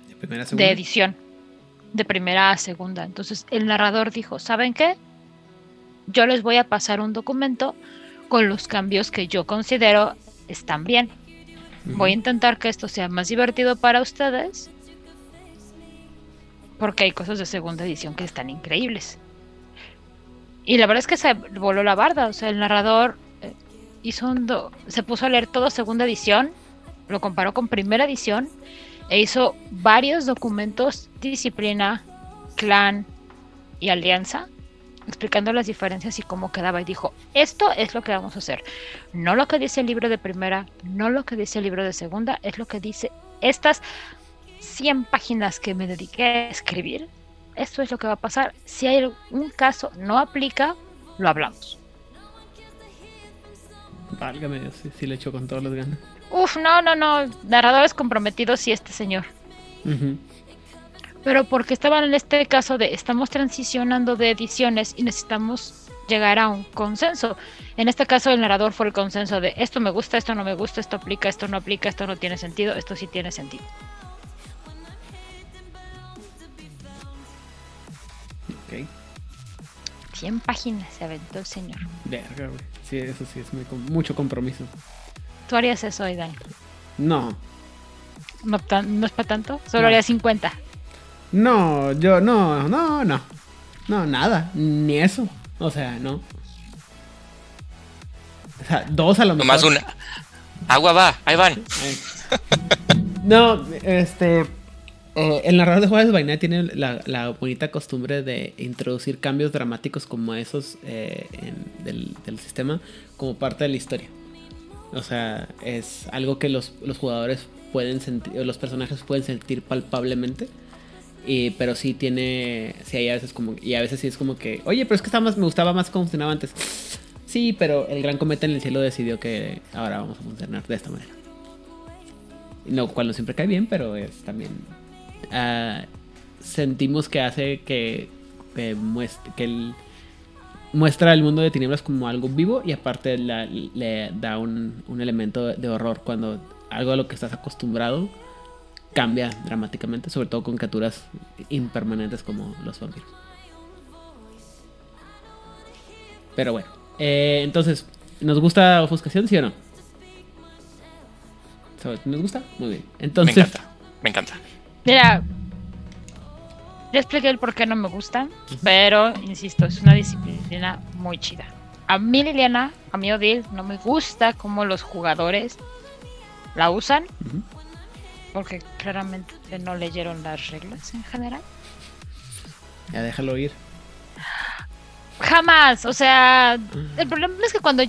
De primera de edición de primera a segunda. Entonces el narrador dijo, ¿saben qué? Yo les voy a pasar un documento con los cambios que yo considero están bien. Voy a intentar que esto sea más divertido para ustedes. Porque hay cosas de segunda edición que están increíbles. Y la verdad es que se voló la barda. O sea, el narrador eh, hizo un do- se puso a leer todo segunda edición. Lo comparó con primera edición. E hizo varios documentos, disciplina, clan y alianza. Explicando las diferencias y cómo quedaba. Y dijo, esto es lo que vamos a hacer. No lo que dice el libro de primera, no lo que dice el libro de segunda, es lo que dice estas 100 páginas que me dediqué a escribir. Esto es lo que va a pasar. Si hay un caso no aplica, lo hablamos. Válgame sí, sí le echó con todas las ganas. Uf, no, no, no. Narradores comprometidos y este señor. Pero porque estaban en este caso de estamos transicionando de ediciones y necesitamos llegar a un consenso. En este caso el narrador fue el consenso de esto me gusta, esto no me gusta, esto aplica, esto no aplica, esto no tiene sentido, esto sí tiene sentido. Ok. 100 páginas se aventó el señor. Verga, güey. Sí, eso sí es muy mucho compromiso. ¿Tú harías eso, Aidan? No. No, tan- no es para tanto, solo No. haría 50. No, yo no, no, no. No, nada. Ni eso. O sea, no. O sea, dos a lo mejor. Nomás una. Agua va, ahí van. [laughs] No, este. eh, el narrador de juegos de vaina tiene la, la bonita costumbre de introducir cambios dramáticos como esos eh, en- del, del sistema como parte de la historia. O sea, es algo que los, los jugadores pueden sentir, o los personajes pueden sentir palpablemente. Y, pero sí tiene, sí hay a veces como, y a veces sí es como que, oye, pero es que estaba más, me gustaba más cómo funcionaba antes. Sí, pero el gran cometa en el cielo decidió que ahora vamos a funcionar de esta manera. No, cual no siempre cae bien, pero es también. ah, sentimos que hace que, que, muestre, que el- muestra el mundo de tinieblas como algo vivo y aparte la- le da un, un elemento de, de horror cuando algo a lo que estás acostumbrado cambia dramáticamente, sobre todo con criaturas impermanentes como los vampiros. Pero bueno, eh, entonces, ¿nos gusta ofuscación, sí o no? ¿Nos gusta? Muy bien. Me Entonces, encanta, me encanta. Mira, ya expliqué el por qué no me gusta, pero insisto, es una disciplina muy chida. A mí, Liliana, a mí, Odil, no me gusta cómo los jugadores la usan, porque claramente no leyeron las reglas en general. ya déjalo ir. Jamás, o sea, el problema es que cuando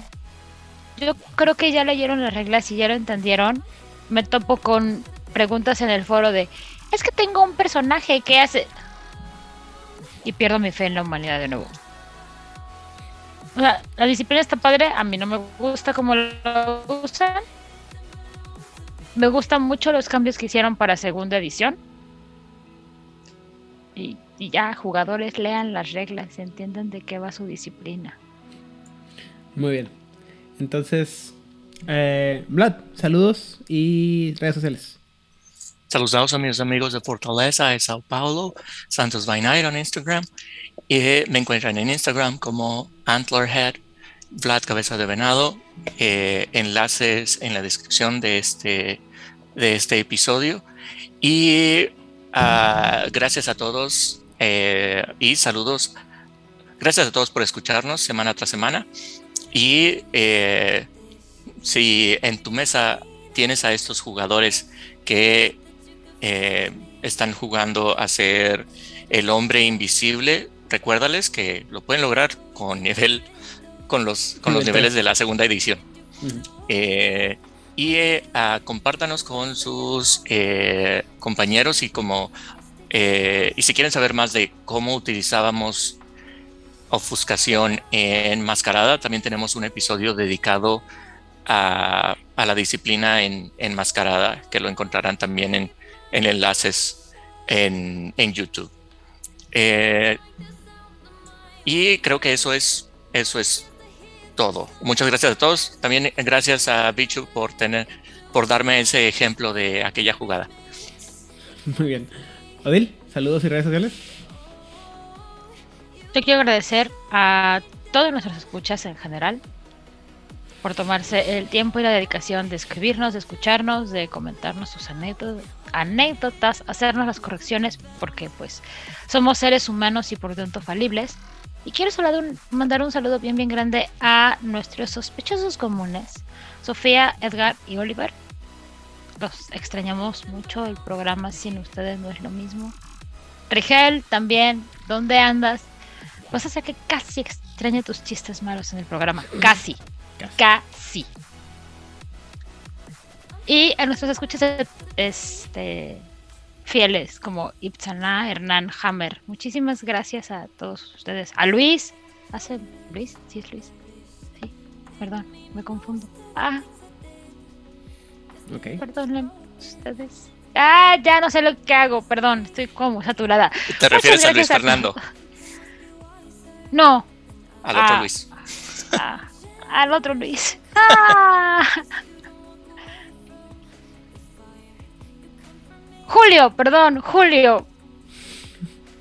yo creo que ya leyeron las reglas y ya lo entendieron, me topo con preguntas en el foro de, es que tengo un personaje que hace... Y pierdo mi fe en la humanidad de nuevo. O sea, la disciplina está padre, a mí no me gusta cómo lo usan. Me gustan mucho los cambios que hicieron para segunda edición. Y, y ya, jugadores lean las reglas, entiendan de qué va su disciplina. Muy bien. Entonces, Eh, Vlad, saludos y redes sociales. Saludos a mis amigos de Fortaleza de Sao Paulo, Santos Night en Instagram. Y me encuentran en Instagram como Antlerhead, Vlad Cabeza de Venado. Eh, enlaces en la descripción de este, de este episodio. Y ah, gracias a todos eh, y saludos. Gracias a todos por escucharnos semana tras semana. Y eh, si en tu mesa tienes a estos jugadores que eh, están jugando a ser el hombre invisible, recuérdales que lo pueden lograr con nivel con los, con los niveles de la segunda edición. Eh, y eh, compártanos con sus compañeros y como y si quieren saber más de cómo utilizábamos ofuscación en mascarada, también tenemos un episodio dedicado a, la disciplina en, enmascarada, que lo encontrarán también en, enlaces en, YouTube. Eh, y creo que eso es, eso es todo. Muchas gracias a todos. También gracias a Bichu por tener, por darme ese ejemplo de aquella jugada. Muy bien. Odil, saludos y redes sociales. Yo quiero agradecer a todos nuestros escuchas en general, por tomarse el tiempo y la dedicación de escribirnos, de escucharnos, de comentarnos sus anécdotas, hacernos las correcciones, porque pues somos seres humanos y por tanto falibles. Y quiero mandar un saludo bien bien grande a nuestros sospechosos comunes, Sofía, Edgar y Oliver. Los extrañamos mucho, el programa sin ustedes no es lo mismo. Rigel, también, ¿dónde andas? Vas a hacer que casi extrañe tus chistes malos en el programa, casi. Casi. Y a nuestros escuchas este, fieles como Ipsana, Hernán, Hammer. Muchísimas gracias a todos ustedes. A Luis. ¿Hace Luis? Sí, es Luis. Sí, perdón, me confundo. Ah. Ok. Perdónenme ustedes. Ah, ya no sé lo que hago, perdón, estoy como saturada. ¿Te refieres a Luis Fernando? No. Al otro ah. Luis. Ah al otro Luis. ¡Ah! [laughs] Julio, perdón, Julio.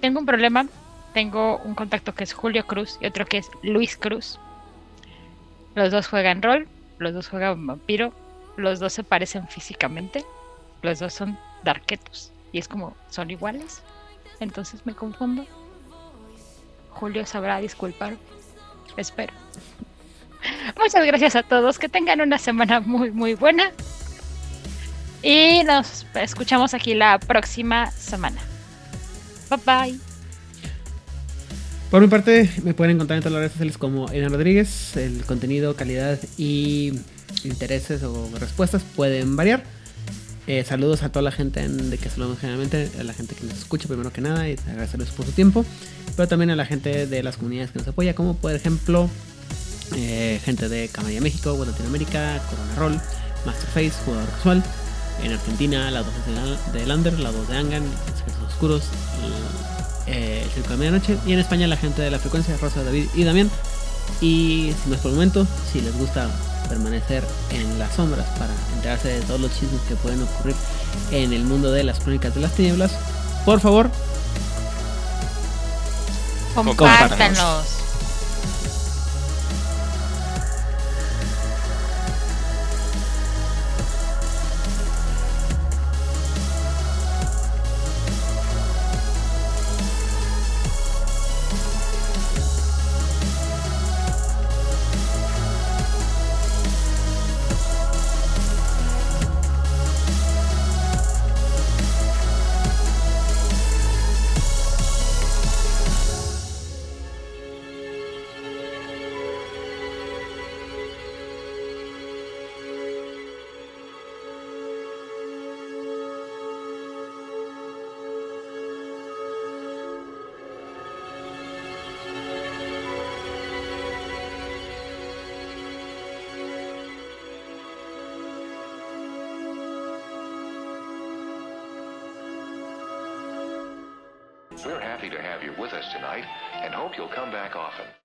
Tengo un problema. Tengo un contacto que es Julio Cruz y otro que es Luis Cruz. Los dos juegan rol, los dos juegan vampiro, los dos se parecen físicamente, los dos son darketos y es como son iguales. Entonces me confundo. Julio sabrá disculpar. Espero. Muchas gracias a todos. Que tengan una semana muy, muy buena. Y nos escuchamos aquí la próxima semana. Bye bye. Por mi parte, me pueden encontrar en todas las redes sociales como Ena Rodríguez. El contenido, calidad y intereses o respuestas pueden variar. Eh, saludos a toda la gente de que saludamos generalmente, a la gente que nos escucha primero que nada y agradecerles por su tiempo, pero también a la gente de las comunidades que nos apoya, como por ejemplo eh, gente de Camarilla México, Latinoamérica, Corona Roll, Masterface, jugador casual. En Argentina, la 2 de Lander, la 2 de Angan, Secretos Oscuros, el, eh, el Circo de Medianoche. Y en España, la gente de la frecuencia, Rosa, David y Damián. Y sin más por el momento, si les gusta permanecer en las sombras para enterarse de todos los chismes que pueden ocurrir en el mundo de las crónicas de las tinieblas, por favor, compártanos.